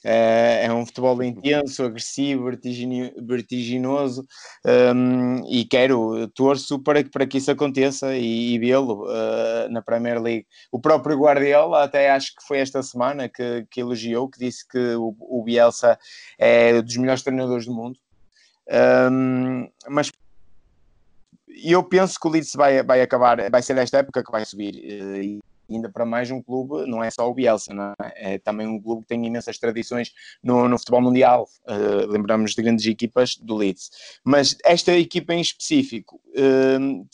[SPEAKER 4] Uh, é um futebol intenso, agressivo, vertiginoso um, e quero, torço para que, para que isso aconteça e, e vê-lo uh, na Premier League. O próprio Guardiola, até acho que foi esta semana que, que elogiou, que disse que o, o Bielsa é dos melhores treinadores do mundo. Um, mas eu penso que o Leeds vai, vai acabar, vai ser esta época que vai subir. Uh, e ainda para mais um clube, não é só o Bielsa, é? é? também um clube que tem imensas tradições no, no futebol mundial. Uh, lembramos de grandes equipas do Leeds. Mas esta equipa em específico uh,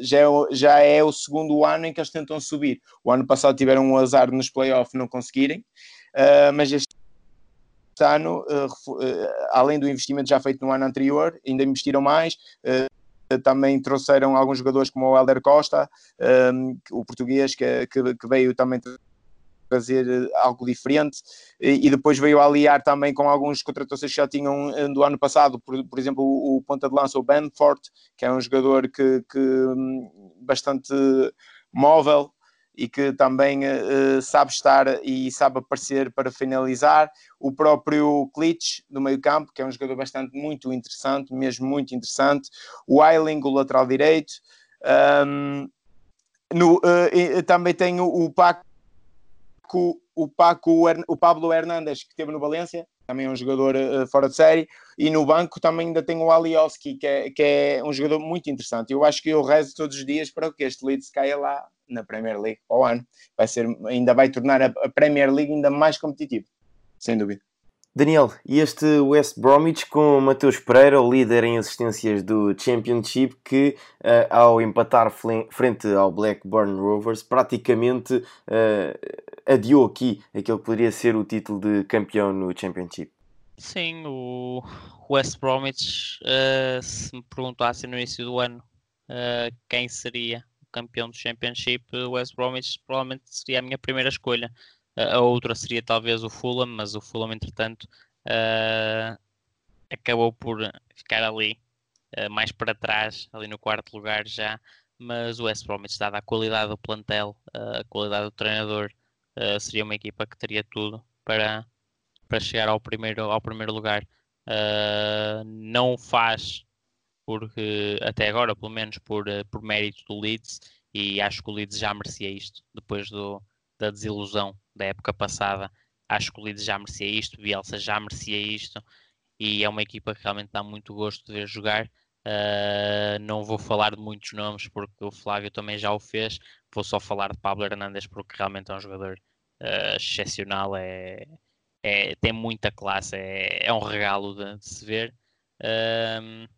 [SPEAKER 4] já, é, já é o segundo ano em que eles tentam subir. O ano passado tiveram um azar nos playoffs não conseguirem, uh, mas este ano, além do investimento já feito no ano anterior, ainda investiram mais também trouxeram alguns jogadores como o Helder Costa, um, o português, que, veio também trazer algo diferente. E, depois veio aliar também com alguns contratações que já tinham eh, do ano passado, por, por exemplo o, o ponta de lança, o Benford, que é um jogador que, que hum, bastante móvel e que também uh, sabe estar e sabe aparecer para finalizar. O próprio Klitsch, do meio campo, que é um jogador bastante muito interessante, mesmo muito interessante. O Eiling, o lateral direito. Um, no, uh, também tem o, Paco, o, Paco, o Pablo Hernandes, que esteve no Valência, também é um jogador uh, fora de série, e no banco também ainda tem o Alioski, que é, que é um jogador muito interessante. Eu acho que eu rezo todos os dias para que este Leeds caia lá na Premier League ao ano. Vai ser, ainda vai tornar a, Premier League ainda mais competitiva, sem dúvida.
[SPEAKER 2] Daniel, e este West Bromwich com Mateus Pereira, o líder em assistências do Championship, que uh, ao empatar frente ao Blackburn Rovers, praticamente uh, adiou aqui aquele que poderia ser o título de campeão no Championship.
[SPEAKER 3] Sim, o West Bromwich, uh, se me perguntassem no início do ano quem seria o campeão do Championship, o West Bromwich provavelmente seria a minha primeira escolha a outra seria talvez o Fulham, mas o Fulham, entretanto, uh, acabou por ficar ali uh, mais para trás, ali no quarto lugar já. Mas o West Bromwich, dada a qualidade do plantel, uh, a qualidade do treinador, seria uma equipa que teria tudo para, para chegar ao primeiro, ao primeiro lugar. não o faz porque até agora, pelo menos por, por mérito do Leeds, e acho que o Leeds já merecia isto depois do, da desilusão da época passada. Acho que o Leeds já merecia isto, Bielsa já merecia isto e é uma equipa que realmente dá muito gosto de ver jogar. Uh, não vou falar de muitos nomes porque o Flávio também já o fez. Vou só falar de Pablo Hernandes porque realmente é um jogador uh, excepcional. É, é, tem muita classe, é, é um regalo de, de se ver. Uh,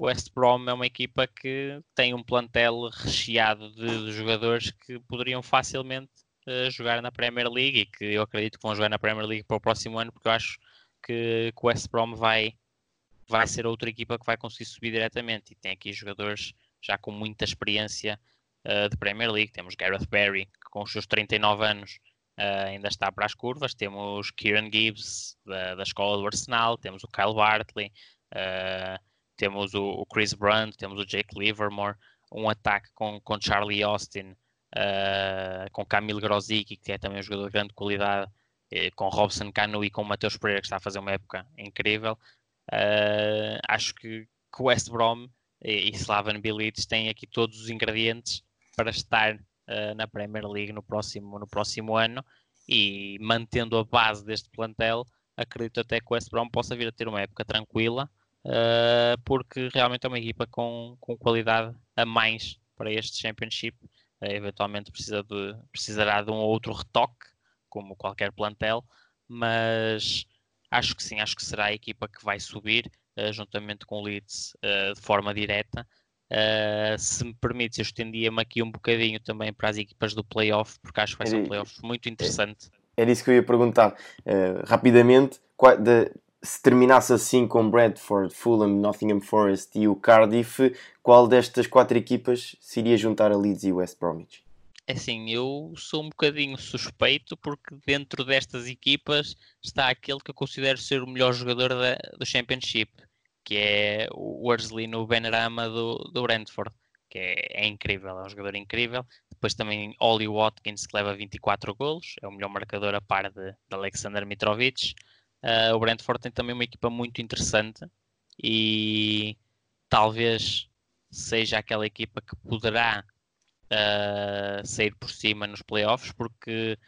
[SPEAKER 3] West Brom é uma equipa que tem um plantel recheado de, de jogadores que poderiam facilmente jogar na Premier League e que eu acredito que vão jogar na Premier League para o próximo ano, porque eu acho que, que o West Brom vai, vai ser outra equipa que vai conseguir subir diretamente. E tem aqui jogadores já com muita experiência uh, de Premier League. Temos Gareth Barry, que com os seus 39 anos uh, ainda está para as curvas. Temos Kieran Gibbs, da, da escola do Arsenal. Temos o Kyle Bartley. Uh, temos o, o, Chris Brunt. Temos o Jake Livermore. Um ataque com, com Charlie Austin com Camilo Grosicki, que é também um jogador de grande qualidade, uh, com Robson Cano e com Mateus Pereira, que está a fazer uma época incrível. Uh, acho que, que West Brom e, e Slaven Bilic têm aqui todos os ingredientes para estar uh, na Premier League no próximo, no próximo ano e mantendo a base deste plantel, acredito até que o West Brom possa vir a ter uma época tranquila, uh, porque realmente é uma equipa com, com qualidade a mais para este Championship eventualmente precisa de, precisará de um outro retoque, como qualquer plantel, mas acho que sim, acho que será a equipa que vai subir, uh, juntamente com o Leeds, uh, de forma direta. Uh, se me permites, eu estendia-me aqui um bocadinho também para as equipas do playoff, porque acho que vai ser um playoff muito interessante.
[SPEAKER 2] Era isso que eu ia perguntar. rapidamente, de, se terminasse assim com Bradford, Fulham, Nottingham Forest e o Cardiff, qual destas quatro equipas se iria juntar a Leeds e West Bromwich?
[SPEAKER 3] É assim, eu sou um bocadinho suspeito porque dentro destas equipas está aquele que eu considero ser o melhor jogador da, do Championship, que é o Worsley no Benrama do, do Brentford, que é, é, incrível, é um jogador incrível. Depois também Oli Watkins, que leva 24 golos, é o melhor marcador a par de, de Alexander Mitrovic. Uh, o Brentford tem também uma equipa muito interessante e talvez seja aquela equipa que poderá uh, sair por cima nos playoffs, porque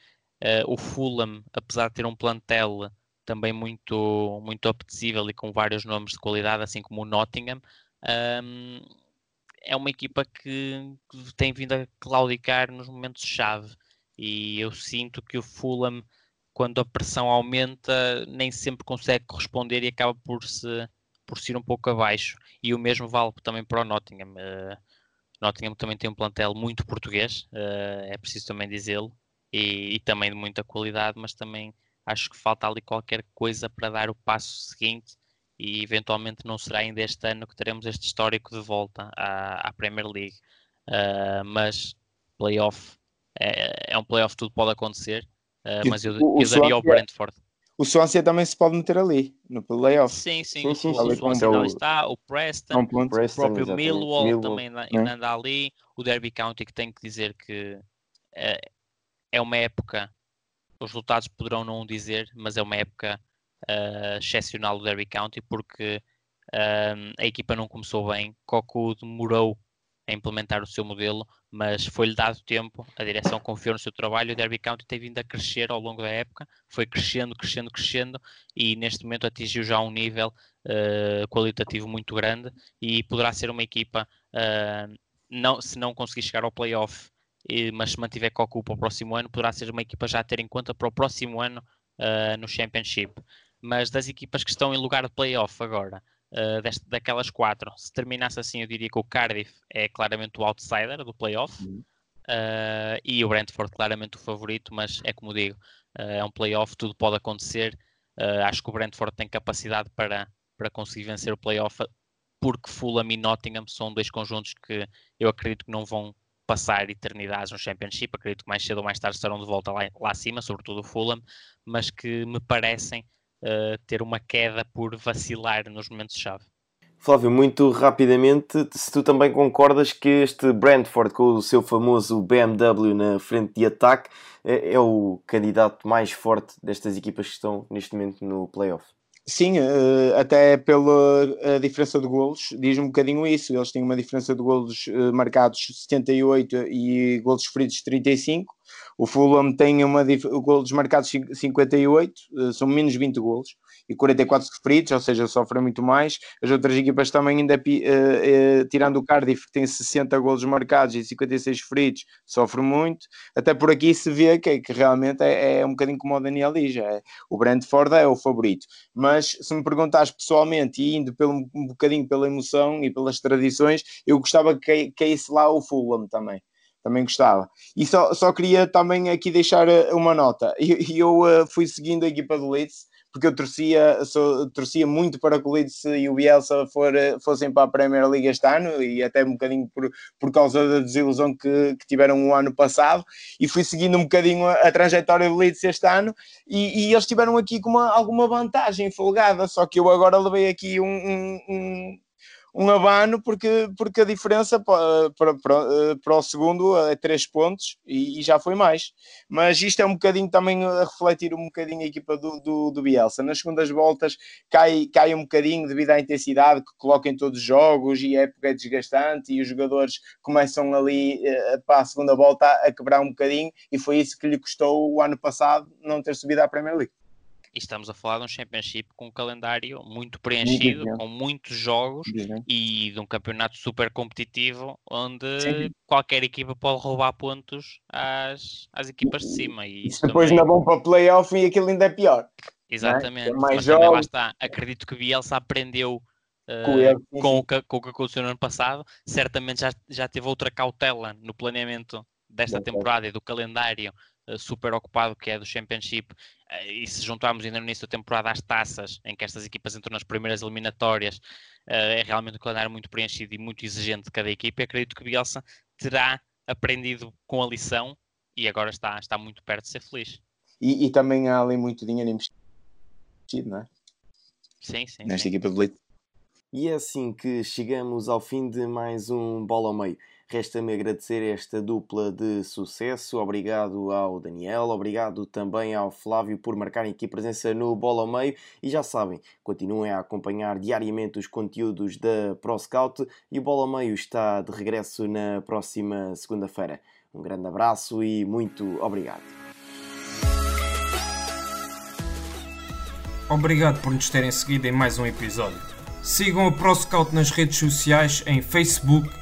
[SPEAKER 3] uh, o Fulham, apesar de ter um plantel também muito, muito apetecível e com vários nomes de qualidade, assim como o Nottingham, um, é uma equipa que, que, tem vindo a claudicar nos momentos-chave. E eu sinto que o Fulham quando a pressão aumenta, nem sempre consegue corresponder e acaba por se, por se ir um pouco abaixo. E o mesmo vale também para o Nottingham. Uh, Nottingham também tem um plantel muito português, uh, é preciso também dizê-lo, e, e, também de muita qualidade, mas também acho que falta ali qualquer coisa para dar o passo seguinte e eventualmente não será ainda este ano que teremos este histórico de volta à, à Premier League. Uh, mas playoff é, é um playoff, tudo pode acontecer Uh, mas eu, o, eu daria ao Brentford.
[SPEAKER 4] O Swansea também se pode meter ali, no playoff.
[SPEAKER 3] Sim, sim, sim, sim, o Swansea ali está, o Preston, um o próprio Millwall, Millwall, também ainda anda ali, o Derby County que tem que dizer que uh, é uma época, os resultados poderão não dizer, mas é uma época uh, excepcional do Derby County porque uh, a equipa não começou bem, Cocu demorou a implementar o seu modelo, mas foi-lhe dado tempo, a direção confiou no seu trabalho e o Derby County tem vindo a crescer ao longo da época, foi crescendo, crescendo, crescendo e neste momento atingiu já um nível uh, qualitativo muito grande e poderá ser uma equipa, uh, não, se não conseguir chegar ao playoff, mas se mantiver Cocu para o próximo ano, poderá ser uma equipa já a ter em conta para o próximo ano uh, no Championship. Mas das equipas que estão em lugar de playoff agora, uh, deste, daquelas quatro. Se terminasse assim, eu diria que o Cardiff é claramente o outsider do playoff uhum. uh, e o Brentford claramente o favorito, mas é como digo, uh, é um playoff, tudo pode acontecer. acho que o Brentford tem capacidade para, para conseguir vencer o playoff, porque Fulham e Nottingham são dois conjuntos que eu acredito que não vão passar eternidades no Championship, acredito que mais cedo ou mais tarde estarão de volta lá, lá acima, sobretudo o Fulham, mas que me parecem uh, ter uma queda por vacilar nos momentos-chave.
[SPEAKER 2] Flávio, muito rapidamente, se tu também concordas que este Brentford, com o seu famoso BMW na frente de ataque, é, é o candidato mais forte destas equipas que estão neste momento no playoff?
[SPEAKER 4] Sim, eh, até pela diferença de golos, diz um bocadinho isso. Eles têm uma diferença de golos eh, marcados 78 e golos feridos 35. O Fulham tem uma golos marcados 58, eh, são menos 20 golos e 44 sofridos, ou seja, sofrem muito mais. As outras equipas também ainda, uh, uh, tirando o Cardiff, que tem 60 golos marcados e 56 feridos, sofre muito. Até por aqui se vê que, que realmente é, é, um bocadinho como o Daniel diz, é, o Brentford é o favorito. Mas se me perguntares pessoalmente, e indo pelo, um bocadinho pela emoção e pelas tradições, eu gostava que caísse lá o Fulham também também gostava. E só, só queria também aqui deixar uma nota. Eu, eu, fui seguindo a equipa do Leeds porque eu torcia, sou, torcia muito para que o Leeds e o Bielsa for, fossem para a Premier League este ano e até um bocadinho por, por causa da desilusão que, que tiveram o ano passado e fui seguindo um bocadinho a, a trajetória do Leeds este ano e, e eles tiveram aqui com uma, alguma vantagem folgada, só que eu agora levei aqui um, um, um um abano porque, porque a diferença para, para, para, para o segundo é 3 pontos e, e, já foi mais. Mas isto é um bocadinho também a refletir um bocadinho a equipa do, do, do Bielsa. Nas segundas voltas cai, cai um bocadinho devido à intensidade que coloca em todos os jogos e a época é desgastante e os jogadores começam ali eh, para a segunda volta a quebrar um bocadinho e foi isso que lhe custou o ano passado não ter subido à Premier League.
[SPEAKER 3] E estamos a falar de um Championship com um calendário muito preenchido, muito com muitos jogos e de um campeonato super competitivo onde Sim. qualquer equipa pode roubar pontos às, às equipas de cima. E
[SPEAKER 4] isso depois também... não vão para playoff e aquilo ainda é pior.
[SPEAKER 3] É? Exatamente. É? Mas jogos... também lá está. Acredito que Bielsa aprendeu Uh, com, o que, com o que aconteceu no ano passado, certamente já, já teve outra cautela no planeamento desta temporada e do calendário super ocupado que é do Championship. Uh, e se juntarmos ainda no início da temporada as taças, em que estas equipas entram nas primeiras eliminatórias, é realmente um calendário muito preenchido e muito exigente de cada equipa. E acredito que Bielsa terá aprendido com a lição e agora está, está muito perto de ser feliz.
[SPEAKER 4] E, e também há ali muito dinheiro investido, não é?
[SPEAKER 3] Sim, sim.
[SPEAKER 4] Nesta
[SPEAKER 3] sim.
[SPEAKER 4] equipa de elite.
[SPEAKER 2] E é assim que chegamos ao fim de mais um Bola ao Meio. Resta-me agradecer esta dupla de sucesso. Obrigado ao Daniel, obrigado também ao Flávio por marcarem aqui presença no Bola ao Meio. E já sabem, continuem a acompanhar diariamente os conteúdos da ProScout e o Bola ao Meio está de regresso na próxima segunda-feira. Um grande abraço e muito obrigado.
[SPEAKER 1] Obrigado por nos terem seguido em mais um episódio. Sigam o ProScout nas redes sociais em Facebook,